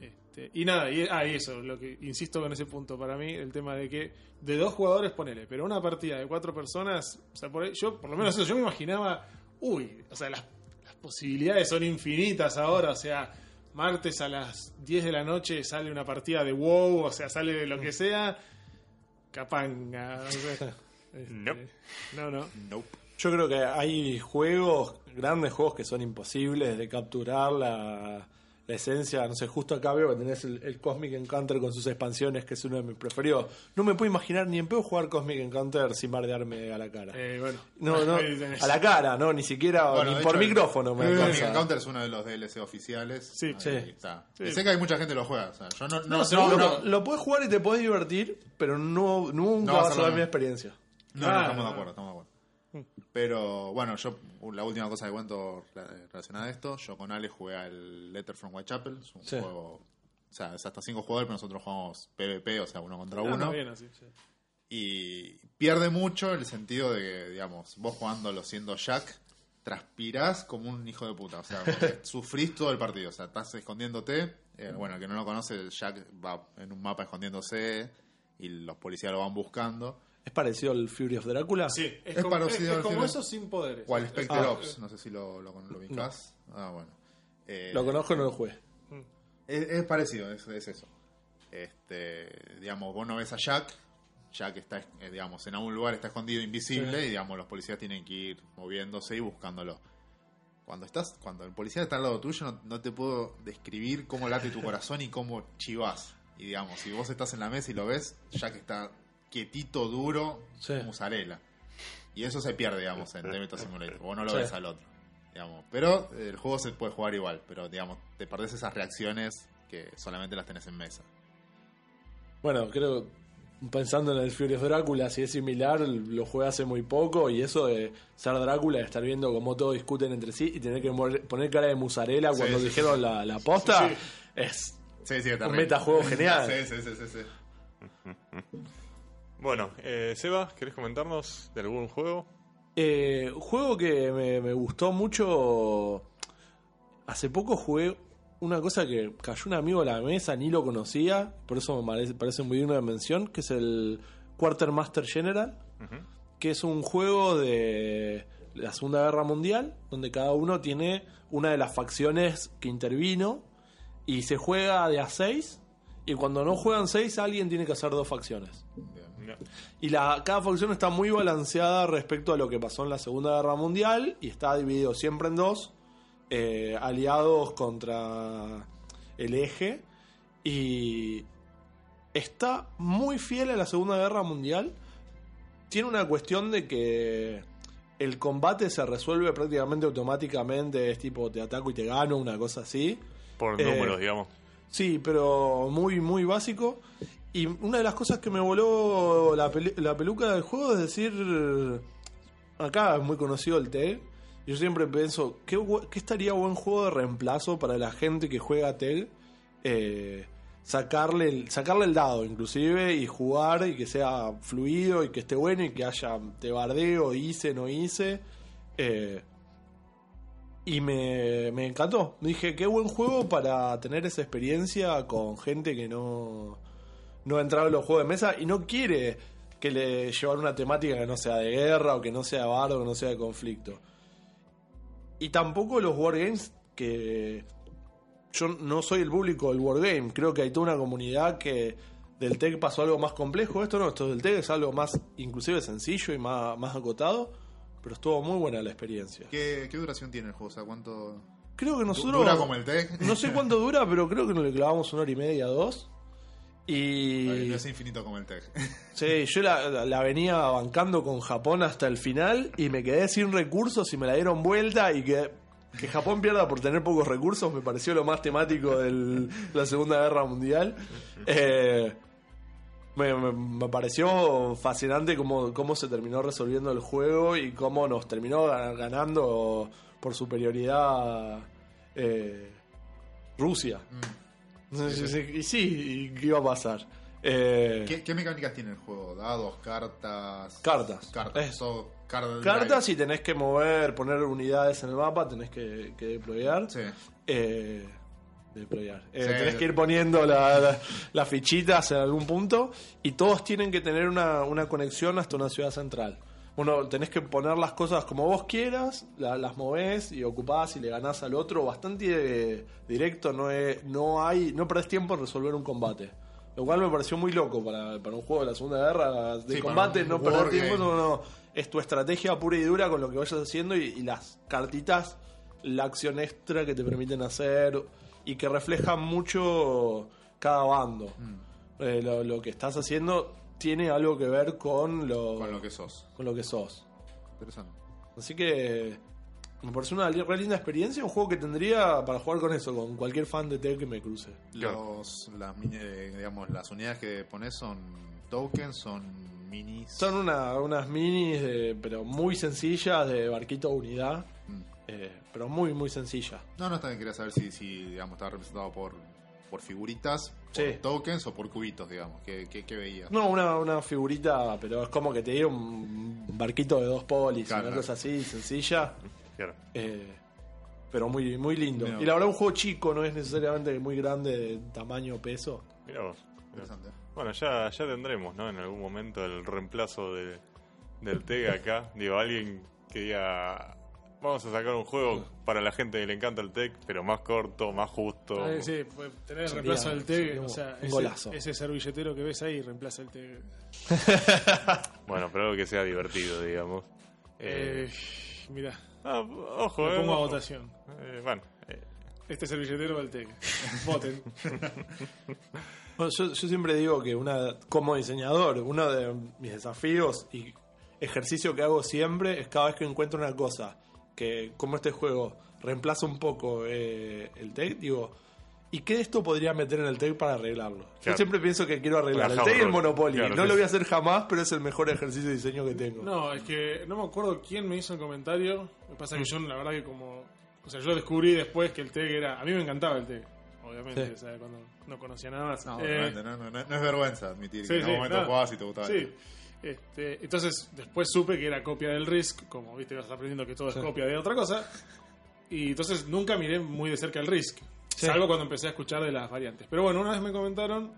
Este, y nada, y, ah, y eso, lo que insisto con ese punto para mí, el tema de que de dos jugadores ponele, pero una partida de cuatro personas, o sea, por yo por lo menos eso, yo me imaginaba, uy, o sea, las, las posibilidades son infinitas ahora, o sea, martes a las 10 de la noche sale una partida de WoW, o sea, sale de lo que sea, capanga. este, Nope. No, no. Nope. Yo creo que hay juegos, grandes juegos que son imposibles de capturar la, la esencia. No sé, justo acá veo que tenés el, el Cosmic Encounter con sus expansiones, que es uno de mis preferidos. No me puedo imaginar ni en pedo jugar Cosmic Encounter sin bardearme a la cara. Eh, bueno. no, no, a la cara, no, ni siquiera Bueno, ni por hecho, el- micrófono me El pasa. Encounter es uno de los DLC oficiales. Sí, Ahí sí. está. Sí. Sé que hay mucha gente que lo juega. O sea, yo no, no, no, Seguro, no, lo puedes jugar y te podés divertir, pero no, nunca No va a vas a ver mi experiencia. No, no, Claro, estamos de acuerdo, estamos de acuerdo. Pero bueno, yo, la última cosa que cuento rela- relacionada a esto, yo con Ale jugué al Letter from Whitechapel, es un Sí. juego, o sea, es hasta cinco jugadores, pero nosotros jugamos PvP, o sea, uno contra Ah, uno. no, bien así, sí. Y pierde mucho el sentido de que, digamos, vos jugándolo siendo Jack, transpirás como un hijo de puta. O sea, sufrís todo el partido. O sea, estás escondiéndote. Eh, bueno, el que no lo conoce, Jack va en un mapa escondiéndose y los policías lo van buscando. ¿Es parecido al Fury of Drácula? Sí, es, Es como, parecido es- es como eso sin poderes. O al Spectre Ah. Ops, no sé si lo, lo, lo ubicás. Ah, bueno. Eh, Lo conozco, no lo jugué. Es, es parecido, es, es eso. Este, digamos, vos no ves a Jack, Jack está, eh, digamos, en algún lugar está escondido, invisible, y digamos, los policías tienen que ir moviéndose y buscándolo. Cuando estás, cuando el policía está al lado tuyo, no, no te puedo describir cómo late tu corazón y cómo chivas. Y digamos, si vos estás en la mesa y lo ves, Jack está quietito, duro, Sí. musarela. Y eso se pierde, digamos, en Demeter Simulator. Vos no lo Sí. ves al otro. Digamos. Pero el juego se puede jugar igual, pero digamos, te perdés esas reacciones que solamente las tenés en mesa. Bueno, creo, pensando en el Fury of Drácula, si es similar, lo jugué hace muy poco y eso de ser Drácula, de estar viendo cómo todos discuten entre sí y tener que poner cara de musarela Sí, cuando sí, dijeron sí. la, la posta, Sí. es... Sí, sí, Un metajuego genial. Sí, sí, sí, sí, sí. Bueno, eh, Seba, ¿querés comentarnos de algún juego? Eh, juego que me, me gustó mucho. Hace poco jugué una cosa que cayó un amigo a la mesa, ni lo conocía, por eso me parece, parece muy digno de mención, que es el Quartermaster General, que es un juego de la Segunda Guerra Mundial, donde cada uno tiene una de las facciones que intervino y se juega de a 6 y cuando no juegan 6 alguien tiene que hacer dos facciones. Bien. No. Y la, cada facción está muy balanceada respecto a lo que pasó en la Segunda Guerra Mundial y está dividido siempre en dos, eh, aliados contra el eje. Y está muy fiel a la Segunda Guerra Mundial. Tiene una cuestión de que el combate se resuelve prácticamente automáticamente, es tipo te ataco y te gano, una cosa así. Por Eh, números, digamos. Sí, pero muy, muy básico. Y una de las cosas que me voló la, peluca del juego es decir, acá es muy conocido el TEG. Yo siempre pienso, ¿qué, estaría buen juego de reemplazo para la gente que juega TEG? eh, sacarle, el- sacarle el dado inclusive y jugar y que sea fluido y que esté bueno y que haya te bardeo, hice, no hice. Eh, y me encantó. Dije, qué buen juego para tener esa experiencia con gente que no, no ha entrado en los juegos de mesa y no quiere que le llevar una temática que no sea de guerra o que no sea de bardo, que no sea de conflicto. Y tampoco los wargames que yo no soy el público del wargame, creo que hay toda una comunidad que del TEC pasó algo más complejo, esto no, esto del TEC es algo más inclusive sencillo y más, más acotado, pero estuvo muy buena la experiencia. ¿Qué, qué duración tiene el juego? O sea, ¿cuánto. Creo que nosotros... ¿Dura como el TEC? No sé cuánto dura, pero creo que nos le clavamos una hora y media, dos. Y... No es infinito como el TEC. Sí, yo la, la- la venía bancando con Japón hasta el final y me quedé sin recursos y me la dieron vuelta y que, que Japón pierda por tener pocos recursos me pareció lo más temático de la Segunda Guerra Mundial. Eh, me, me- me pareció fascinante cómo, cómo se terminó resolviendo el juego y cómo nos terminó ga- ganando por superioridad eh, Rusia. Sí, sí, Y sí, ¿y ¿qué iba a pasar? Eh, ¿Qué, qué mecánicas tiene el juego? ¿Dados, cartas? Cartas. Cartas. Todo card Cartas y tenés que mover, poner unidades en el mapa, tenés que, que deployar. Sí. Eh, deployar. Eh, Sí. tenés que ir poniendo la- la- las fichitas en algún punto y todos tienen que tener una, una conexión hasta una ciudad central. Bueno, tenés que poner las cosas como vos quieras, la- las movés y ocupás y le ganás al otro. Bastante eh, directo, no, es- no hay no perdés tiempo en resolver un combate. Lo cual me pareció muy loco para, para un juego de la Segunda Guerra de Sí, combate, no perder tiempo, no, no. Es tu estrategia pura y dura con lo que vayas haciendo y, y las cartitas, la acción extra que te permiten hacer y que reflejan mucho cada bando. Mm. Eh, lo, lo que estás haciendo tiene algo que ver con lo, Con lo que sos. con lo que sos. Interesante. Así que me parece una re linda experiencia, un juego que tendría para jugar con eso, con cualquier fan de TEC que me cruce. Los, las, eh, digamos, las unidades que pones son tokens, son minis. Son una- unas minis, de- pero muy sencillas, de barquito unidad, Mm. eh, pero muy, muy sencillas. No, no, también quería saber si, si digamos, estaba representado por, por figuritas, por Sí. tokens o por cubitos, digamos. ¿Qué, qué, qué veías? No, una, una figurita, pero es como que te diga un barquito de dos polis, Claro, una claro. cosa así, sencilla, Claro. eh, pero muy, muy lindo. Mira Y la verdad, un juego chico, no es necesariamente muy grande de tamaño peso. Mirá vos. Interesante. Bueno, ya, ya tendremos, ¿no? En algún momento el reemplazo de, del TEG acá. Digo, alguien que diga, vamos a sacar un juego para la gente que le encanta el TEG, pero más corto, más justo. Ah, sí, pues, tener el reemplazo del un- o sea, un ese, golazo. ese servilletero que ves ahí reemplaza el TEG. Bueno, pero algo que sea divertido, digamos. Eh, Eh, mira, ah, ojo, lo eh, pongo a ojo. votación. Eh, bueno, eh, Este servilletero del TEG. Voten. Bueno, yo, yo siempre digo que una como diseñador, uno de mis desafíos y ejercicio que hago siempre es cada vez que encuentro una cosa que, como este juego, reemplaza un poco eh, el tech, digo, ¿y qué de esto podría meter en el tech para arreglarlo? Yo siempre pienso que quiero arreglar el tech y el. Monopoly. Claro, no sí. lo voy a hacer jamás, pero es el mejor ejercicio de diseño que tengo. No, es que no me acuerdo quién me hizo el comentario. Que pasa que yo, la verdad, que como. O sea, yo descubrí después que el TEG era. A mí me encantaba el TEG, obviamente, Sí. o sea, cuando no conocía nada más. No, Eh, obviamente, no, no, no, no es vergüenza admitir Sí, que en sí, algún momento no. jugabas y te gustaba. Sí. Este, entonces, después supe que era copia del Risk, como viste, vas aprendiendo que todo es copia de otra cosa. Y entonces nunca miré muy de cerca el Risk, Sí. salvo cuando empecé a escuchar de las variantes. Pero bueno, una vez me comentaron,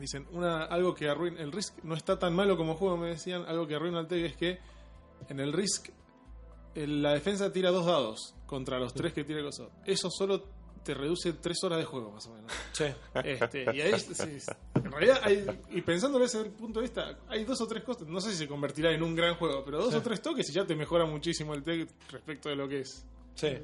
dicen, una, algo que arruina, el Risk no está tan malo como juego, me decían, algo que arruina el TEG es que en el Risk la defensa tira dos dados contra los tres que tira el coso. Eso solo te reduce tres horas de juego, más o menos. Sí. Este, y ahí, sí, en realidad, hay, y pensándolo desde el punto de vista, hay dos o tres cosas, no sé si se convertirá en un gran juego, pero dos o tres toques y ya te mejora muchísimo el tech respecto de lo que es. Sí.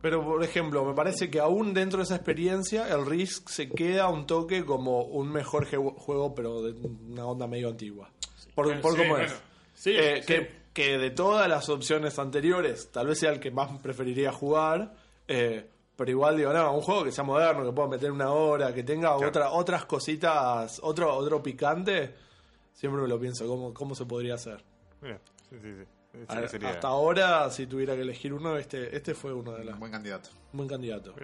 Pero, por ejemplo, me parece que aún dentro de esa experiencia, el Risk se queda un toque como un mejor juego, pero de una onda medio antigua. Por, Bueno, por sí, cómo bueno, es. sí, Eh, que de todas las opciones anteriores, tal vez sea el que más preferiría jugar. Eh, pero igual digo, no, un juego que sea moderno, que pueda meter una hora, que tenga Claro. otra, otras cositas, otro, otro picante, siempre me lo pienso, ¿cómo, cómo se podría hacer? mira, sí, sí, sí. Sería- Hasta ahora, si tuviera que elegir uno, este, este fue uno de los Un buen candidato. buen candidato.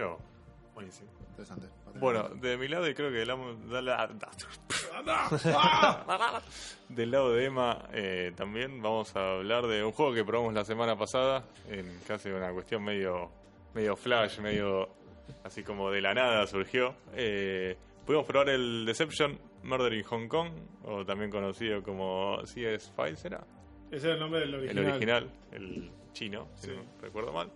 Buenísimo. Interesante. Bueno, de mi lado, y creo que del lado, de la- del lado de Emma eh, también vamos a hablar de un juego que probamos la semana pasada, en casi una cuestión medio, medio flash, medio así como de la nada surgió. Eh, pudimos probar el Deception Murder in Hong Kong, o también conocido como CS Files, ¿era? Ese era el nombre del original. El original, el chino, si no recuerdo mal.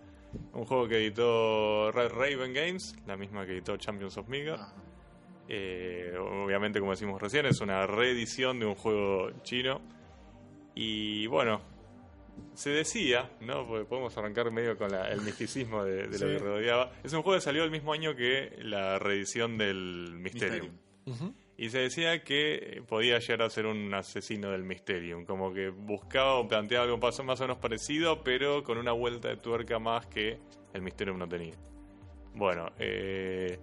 Un juego que editó Red Raven Games, la misma que editó Champions of. Ajá. Eh, obviamente, como decimos recién, es una reedición de un juego chino. Y bueno, se decía, ¿no? Porque podemos arrancar medio con la- el misticismo de, de Sí. lo que rodeaba. Es un juego que salió el mismo año que la reedición del Mysterium. Mysterium. Y se decía que podía llegar a ser un asesino del Mysterium, como que buscaba o planteaba algo más o menos parecido, pero con una vuelta de tuerca más que el Mysterium no tenía. Bueno, eh,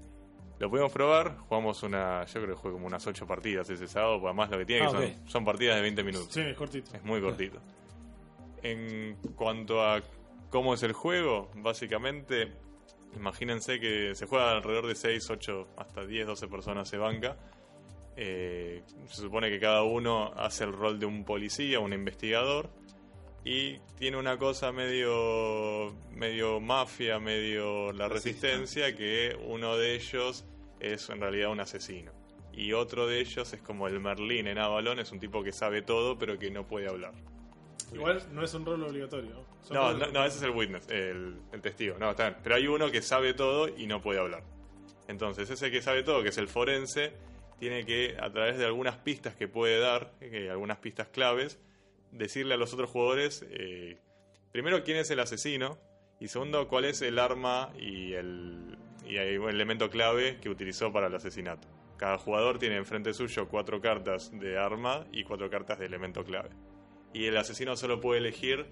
lo pudimos probar, jugamos una, yo creo que jugué como unas 8 partidas ese sábado, porque además lo que tiene Ah, que son, ok. son partidas de 20 minutos. Sí, es cortito. Es muy cortito. En cuanto a cómo es el juego, básicamente, imagínense que se juega alrededor de 6, 8, hasta 10, 12 personas se banca. Eh, se supone que cada uno hace el rol de un policía, un investigador. Y tiene una cosa medio, medio mafia, medio la resistencia, que uno de ellos es en realidad un asesino. Y otro de ellos es como el Merlín en Avalon, es un tipo que sabe todo pero que no puede hablar. Igual no es un rol obligatorio. ¿no? No, roles- no, no, ese es el witness, el, el testigo. No, está bien. Pero hay uno que sabe todo y no puede hablar. Entonces, ese que sabe todo, que es el forense, tiene que, a través de algunas pistas que puede dar, eh, algunas pistas claves, decirle a los otros jugadores, eh, primero, quién es el asesino, y segundo, cuál es el arma y el, y el elemento clave que utilizó para el asesinato. Cada jugador tiene enfrente suyo cuatro cartas de arma y cuatro cartas de elemento clave. Y el asesino solo puede elegir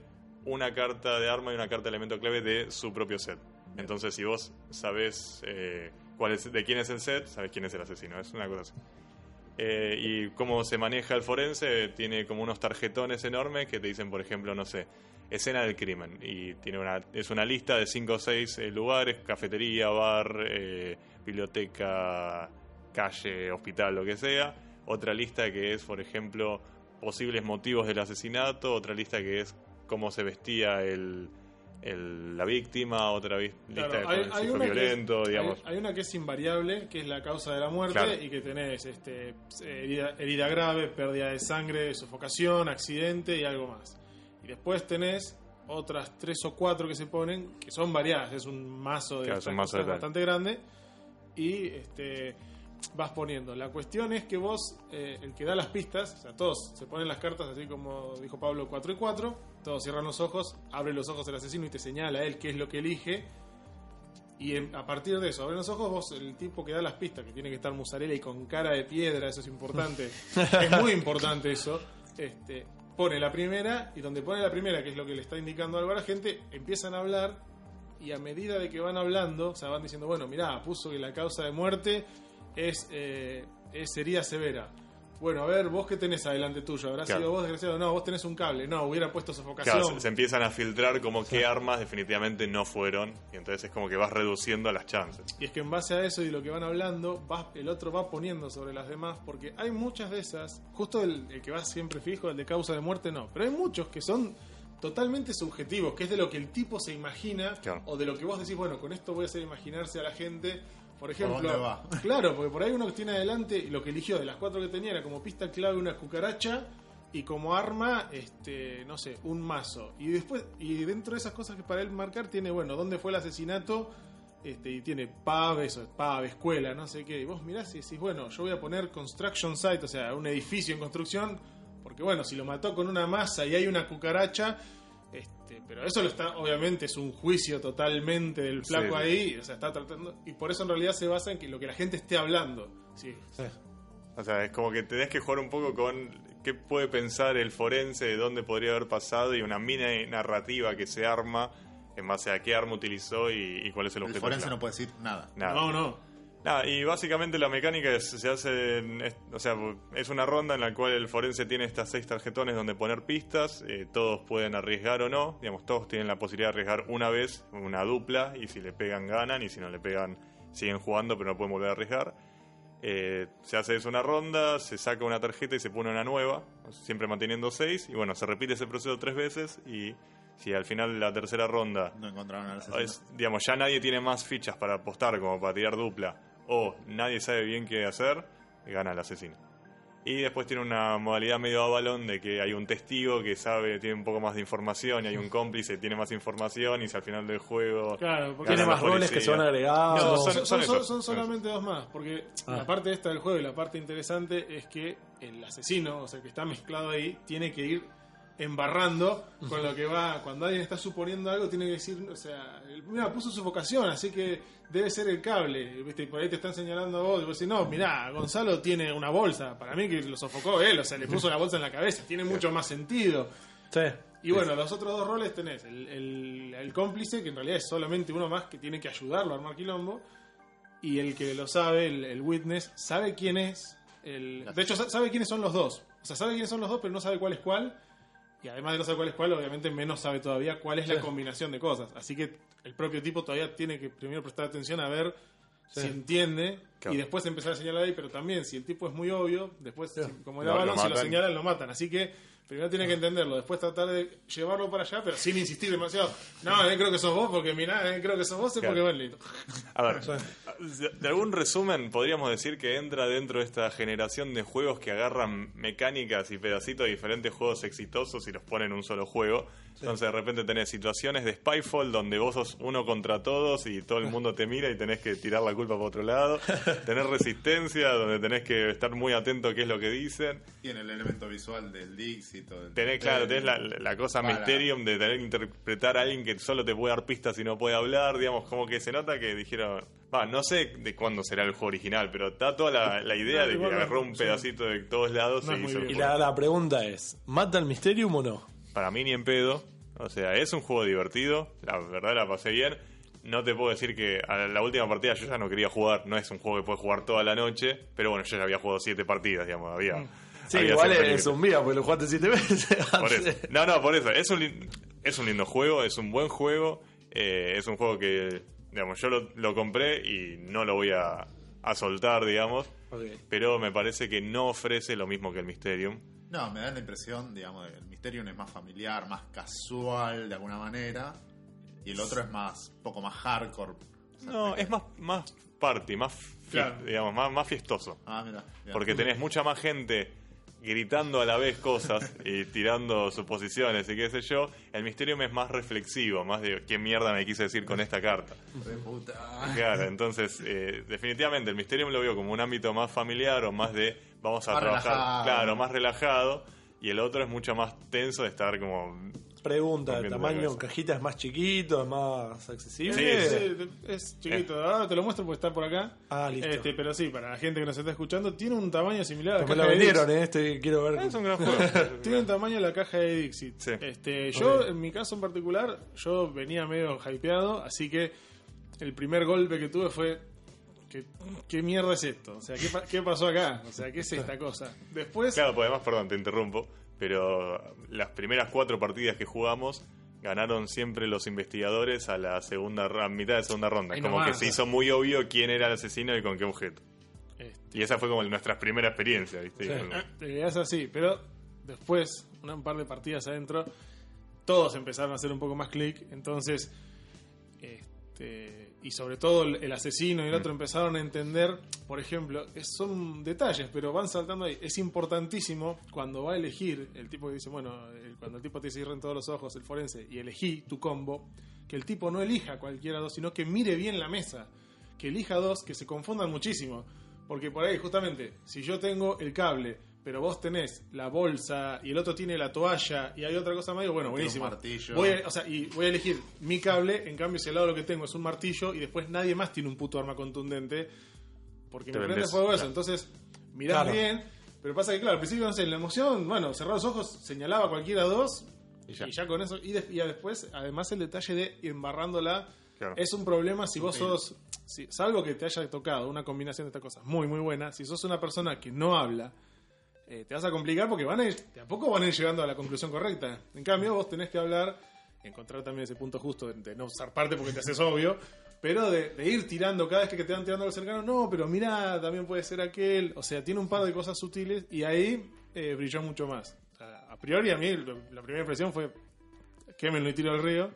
una carta de arma y una carta de elemento clave de su propio set. Entonces, si vos sabés eh, cuál es, de quién es el set, sabés quién es el asesino. Es una cosa así. Eh, y cómo se maneja el forense, tiene como unos tarjetones enormes que te dicen, por ejemplo, no sé, escena del crimen. Y tiene una, es una lista de 5 o 6 lugares, cafetería, bar, eh, biblioteca, calle, hospital, lo que sea. Otra lista que es, por ejemplo, posibles motivos del asesinato. Otra lista que es cómo se vestía el, el- la víctima. Otra lista Claro, de hay, hay una violento, es, digamos. hay- hay una que es invariable, que es la causa de la muerte, Claro. y que tenés este, herida, herida grave, pérdida de sangre, sofocación, accidente y algo más. Y después tenés otras tres o cuatro que se ponen, que son variadas, es un mazo de Claro, estas mazo de cosas bastante grande, y este, vas poniendo. La cuestión es que vos, eh, el que da las pistas, o sea, todos se ponen las cartas así como dijo Pablo, 4 y 4, todos cierran los ojos, abre los ojos el asesino y te señala a él qué es lo que elige. Y en- a partir de eso, abren los ojos, vos, el tipo que da las pistas, que tiene que estar musarela y con cara de piedra, eso es importante. es muy importante eso. Este, pone la primera, y donde pone la primera, que es lo que le está indicando algo a la gente, empiezan a hablar, y a medida de que van hablando, o sea, van diciendo, bueno, mirá, puso que la causa de muerte es, eh, es herida severa. Bueno, a ver, vos qué tenés adelante tuyo, habrá Claro. sido vos desgraciado, no, vos tenés un cable, no, hubiera puesto sofocación. Claro, se, se empiezan a filtrar como qué armas definitivamente no fueron. Y entonces es como que vas reduciendo las chances. Y es que en base a eso y lo que van hablando, vas- el otro va poniendo sobre las demás, porque hay muchas de esas, justo el, el que va siempre fijo, el de causa de muerte, no, pero hay muchos que son totalmente subjetivos, que es de lo que el tipo se imagina, Claro. o de lo que vos decís, bueno, con esto voy a hacer imaginarse a la gente, por ejemplo, dónde va? claro, porque por ahí uno que tiene adelante, lo que eligió de las cuatro que tenía era como pista clave una cucaracha, y como arma, este, no sé, un mazo. Y después, y dentro de esas cosas que para él marcar tiene, bueno, dónde fue el asesinato, este, y tiene pub, eso, pub, escuela, no sé qué. Y vos mirás y decís, bueno, yo voy a poner construction site, o sea, un edificio en construcción, porque bueno, si lo mató con una masa y hay una cucaracha, este, pero eso lo está, obviamente es un juicio totalmente del flaco Sí. ahí, o sea, está tratando, y por eso en realidad se basa en que lo que la gente esté hablando. Sí, O sea, es como que tenés que jugar un poco con qué puede pensar el forense de dónde podría haber pasado y una mini narrativa que se arma en base a qué arma utilizó y, y cuál es el El objeto. forense clave. no puede decir nada. Nada. No, no. Nada, y básicamente la mecánica es, se hace, es, o sea, es una ronda en la cual el forense tiene estas seis tarjetones donde poner pistas, eh, todos pueden arriesgar o no, digamos, todos tienen la posibilidad de arriesgar una vez, una dupla, y si le pegan ganan, y si no le pegan siguen jugando pero no pueden volver a arriesgar. Eh, se hace eso una ronda, se saca una tarjeta y se pone una nueva, siempre manteniendo seis, y bueno, se repite ese proceso tres veces y si al final de la tercera ronda No encontraron al es, digamos, ya nadie tiene más fichas para apostar como para tirar dupla, o nadie sabe bien qué hacer, gana el asesino. Y después tiene una modalidad medio avalón de que hay un testigo que sabe, tiene un poco más de información, y hay un cómplice que tiene más información, y si al final del juego. Claro, porque Tiene más roles que se van agregados. No, son, son- son- son solamente dos más, porque Ah. la parte esta del juego y la parte interesante es que el asesino, o sea, que está mezclado ahí, tiene que ir embarrando con lo que va. Cuando alguien está suponiendo algo, tiene que decir, o sea, mira, puso su vocación, así que debe ser el cable. ¿viste? Y por ahí te están señalando a vos, y vos decís, no, mirá, Gonzalo tiene una bolsa. Para mí que lo sofocó él, o sea, le puso la bolsa en la cabeza, tiene mucho más sentido. Sí. Y bueno, los otros dos roles tenés el, el- el cómplice, que en realidad es solamente uno más que tiene que ayudarlo a armar quilombo, y el que lo sabe, el, el witness, sabe quién es. El, de hecho, sa- sabe quiénes son los dos. O sea, sabe quiénes son los dos, pero no sabe cuál es cuál. Y además de no saber cuál es cuál, obviamente menos sabe todavía cuál es la combinación de cosas. Así que el propio tipo todavía tiene que primero prestar atención a ver Sí. si entiende Claro. y después empezar a señalar ahí, pero también si el tipo es muy obvio, después, Sí. como era Lo- balón, lo si lo señalan, lo matan. Así que primero tiene que entenderlo, después tratar de llevarlo para allá, pero sin insistir demasiado. No, eh, creo que sos vos, porque mirá, eh, creo que sos vos, es porque Claro. bueno, listo. A ver, de, algún resumen podríamos decir que entra dentro de esta generación de juegos que agarran mecánicas y pedacitos de diferentes juegos exitosos y los ponen en un solo juego. Entonces de repente tenés situaciones de Spyfall donde vos sos uno contra todos y todo el mundo te mira y tenés que tirar la culpa para otro lado. tenés resistencia donde tenés que estar muy atento a qué es lo que dicen. Tiene el elemento visual del Dixit. Tenés, claro, tenés la, la cosa Para. Mysterium de tener que interpretar a alguien que solo te puede dar pistas y no puede hablar, digamos, como que se nota que dijeron, va, no sé de cuándo será el juego original, pero está toda la, la idea de que agarró un sí. pedacito de todos lados No y hizo la, la pregunta es, ¿mata el Mysterium o no? Para mí ni en pedo, o sea, es un juego divertido, la verdad la pasé bien. No te puedo decir que a la última partida yo ya no quería jugar, no es un juego que puedes jugar toda la noche, pero bueno, yo ya había jugado siete partidas, digamos, había... Sí, había igual es un día, porque lo jugaste siete veces. Por eso. No, no, por eso. Es un, es un lindo juego, es un buen juego. eh, es un juego que, digamos, yo lo, lo compré y no lo voy a, a soltar, digamos. Pero me parece que no ofrece lo mismo que el Mysterium. No, me da la impresión, digamos, el Mysterium es más familiar, más casual de alguna manera. Y el otro es más, poco más hardcore. No, es más, más party, más, Claro. digamos, más, más fiestoso. Ah, mira. Porque tenés mucha más gente gritando a la vez cosas y tirando suposiciones y qué sé yo. El Mysterium es más reflexivo, más de qué mierda me quise decir con esta carta. Claro, entonces eh, definitivamente el Mysterium lo veo como un ámbito más familiar o más de vamos a Más trabajar, relajado. claro, más relajado y el otro es mucho más tenso de estar como Pregunta, ¿el tamaño cajita es más chiquito, es más accesible? Sí, Sí, es chiquito. Ahora te lo muestro porque está por acá. Ah, listo. Este, pero sí, para la gente que nos está escuchando, tiene un tamaño similar a la caja lo de vendieron, Dixit. eh, este quiero ver. es un gran juego. Tiene un tamaño la caja de Dixit. Sí. Este, yo, en mi caso en particular, yo venía medio hypeado, así que el primer golpe que tuve fue. ¿Qué, qué mierda es esto? O sea, ¿qué, ¿qué pasó acá? O sea, ¿qué es esta cosa? Después, Claro, pues además, perdón, te interrumpo, pero las primeras cuatro partidas que jugamos ganaron siempre los investigadores a la segunda ra- mitad de segunda ronda. Como nomás. que se hizo muy obvio quién era el asesino y con qué objeto. este, Y esa fue como nuestra primera experiencia, ¿viste? Sí. Como- Es así, pero después, un par de partidas adentro, todos empezaron a hacer un poco más clic, entonces, este, y sobre todo el, el asesino y el otro empezaron a entender, por ejemplo, es- son detalles, pero van saltando ahí. Es importantísimo cuando va a elegir, el tipo que dice, bueno, el- cuando el tipo te cierren todos los ojos, el forense, y elegí tu combo, que el tipo no elija cualquiera dos, sino que mire bien la mesa, que elija dos que se confundan muchísimo. Porque por ahí, justamente, si yo tengo el cable, pero vos tenés la bolsa y el otro tiene la toalla y hay otra cosa más, digo, bueno, buenísimo. martillo. Voy a, o sea, y voy a elegir mi cable, en cambio, si al lado lo que tengo es un martillo y después nadie más tiene un puto arma contundente, porque Te me prende fuego eso. claro. Entonces, mirás Claro. bien, pero pasa que, claro, al principio, no sé, en la emoción, bueno, cerrar los ojos, señalaba cualquiera dos Y y ya. ya, con eso. Y, de- y después, además, el detalle de embarrándola Claro. es un problema si vos sos, si, salvo que te haya tocado una combinación de estas cosas muy, muy buena, si sos una persona que no habla, eh, te vas a complicar porque van a ir, de a poco van a ir llegando a la conclusión correcta. En cambio, vos tenés que hablar, encontrar también ese punto justo de, de no usar parte porque te haces obvio, Pero de, de ir tirando cada vez que te van tirando los cercanos, no, pero mira, también puede ser aquel. O sea, tiene un par de cosas sutiles y ahí eh, brilló mucho más. O sea, a priori, a mí lo- la primera impresión fue quémenlo y tiro al río.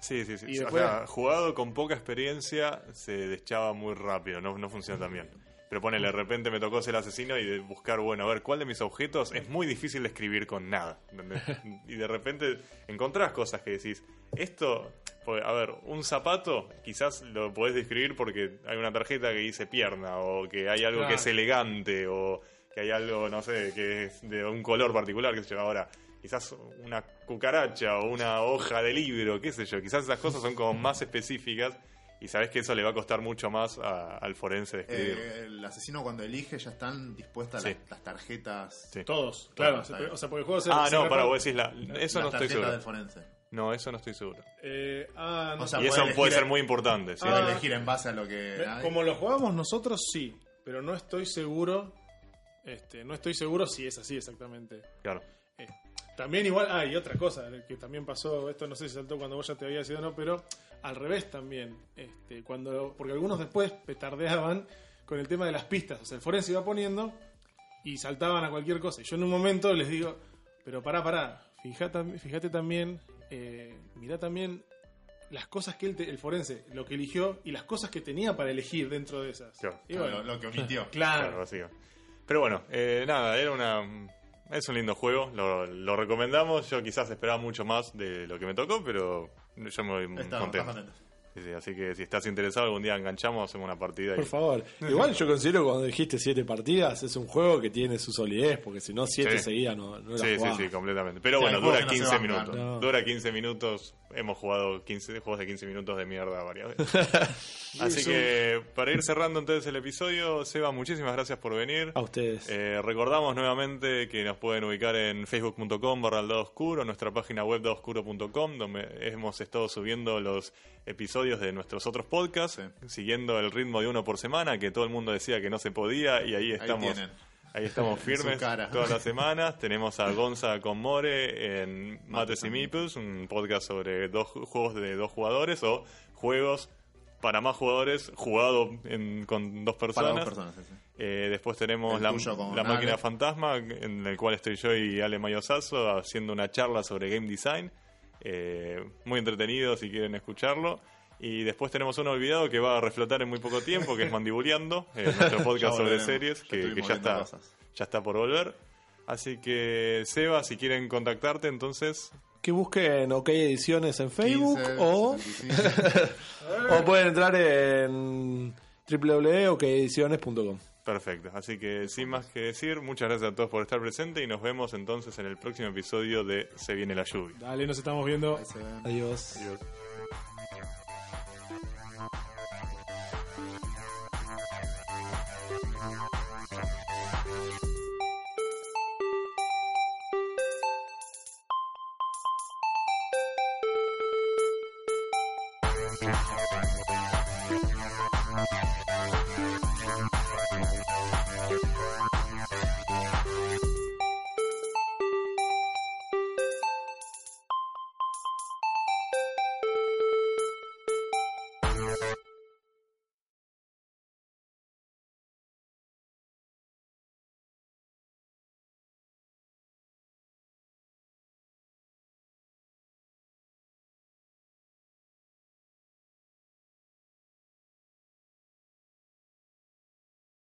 Sí, sí, sí. Y o sea, jugado con poca experiencia se deschaba muy rápido, no, no funciona tan bien. Pero ponele, de repente me tocó ser asesino y de buscar, bueno, a ver, ¿cuál de mis objetos es muy difícil de escribir con nada? ¿entendés? y de repente encontrás cosas que decís, esto, pues, a ver, un zapato quizás lo podés describir porque hay una tarjeta que dice pierna, o que hay algo que es elegante, o que hay algo, no sé, que es de un color particular, qué sé yo, ahora quizás una cucaracha o una hoja de libro, qué sé yo, quizás esas cosas son como más específicas y sabes que eso le va a costar mucho más a- al forense de escribir. Eh, el asesino cuando elige ya están dispuestas Sí. las, las tarjetas. Sí. Todos, claro. O sea, porque el juego se. ah, se no, para vos decís la... Eso no estoy seguro. del forense. No, eso no estoy seguro. Eh, ah, no O sea, Y eso puede ser muy importante, sí. Puede Ah. elegir en base a lo que. Eh, hay. Como lo jugamos nosotros, sí. Pero no estoy seguro. Este, no estoy seguro si es así exactamente. Claro. Eh, también igual, ah, y otra cosa que también pasó, esto no sé si saltó cuando vos ya te habías ido o no, pero al revés también, este, cuando, porque algunos después petardeaban con el tema de las pistas, o sea, el forense iba poniendo y saltaban a cualquier cosa. Y yo en un momento les digo, pero pará, pará, fíjate, fíjate también, eh, mirá también las cosas que él te- el forense, lo que eligió y las cosas que tenía para elegir dentro de esas. Claro. Y Claro, bueno, lo, lo que omitió. Claro. Pero bueno, eh, nada, era una... Es un lindo juego, lo, lo recomendamos. Yo quizás esperaba mucho más de lo que me tocó, pero yo me voy Estamos contento. contentos. Sí, sí, así que si estás interesado, algún día enganchamos, hacemos una partida. y- Por favor. Igual yo considero que cuando dijiste siete partidas es un juego que tiene su solidez, porque si no siete Sí. seguidas no, no la Sí, sí, sí, completamente. Pero Sí, bueno, dura que no se 15 bancan. minutos. No. Dura 15 minutos. Hemos jugado 15 juegos de 15 minutos de mierda varias veces. Así que para ir cerrando entonces el episodio, Seba, muchísimas gracias por venir. A ustedes. Eh, recordamos nuevamente que nos pueden ubicar en facebook.com barra el oscuro, nuestra página web dadooscuro.com, donde hemos estado subiendo los episodios de nuestros otros podcasts, siguiendo el ritmo de uno por semana, que todo el mundo decía que no se podía, y ahí Ahí estamos. tienen. Ahí estamos firmes todas las semanas. Tenemos a Gonza con More en Mates y Mipus, un podcast sobre dos ju- juegos de dos jugadores o juegos para más jugadores jugado en- con dos Para personas. dos personas. sí, sí. Eh, después tenemos la, máquina Ale. fantasma, en el cual estoy yo y Ale Mayosazo haciendo una charla sobre game design. Eh, muy entretenido si quieren escucharlo. Y después tenemos uno olvidado que va a reflotar en muy poco tiempo, que es Mandibuleando, eh, nuestro podcast sobre series, Ya que, ya está, cosas. ya está por volver. Así que, Seba, si quieren contactarte, entonces, Que busquen OK Ediciones en Facebook 15, o, 75. o pueden entrar en www.okediciones.com. perfecto. Así que, sin más que decir, muchas gracias a todos por estar presentes y nos vemos entonces en el próximo episodio de Se viene la lluvia. Dale, nos estamos viendo. Adiós. Adiós.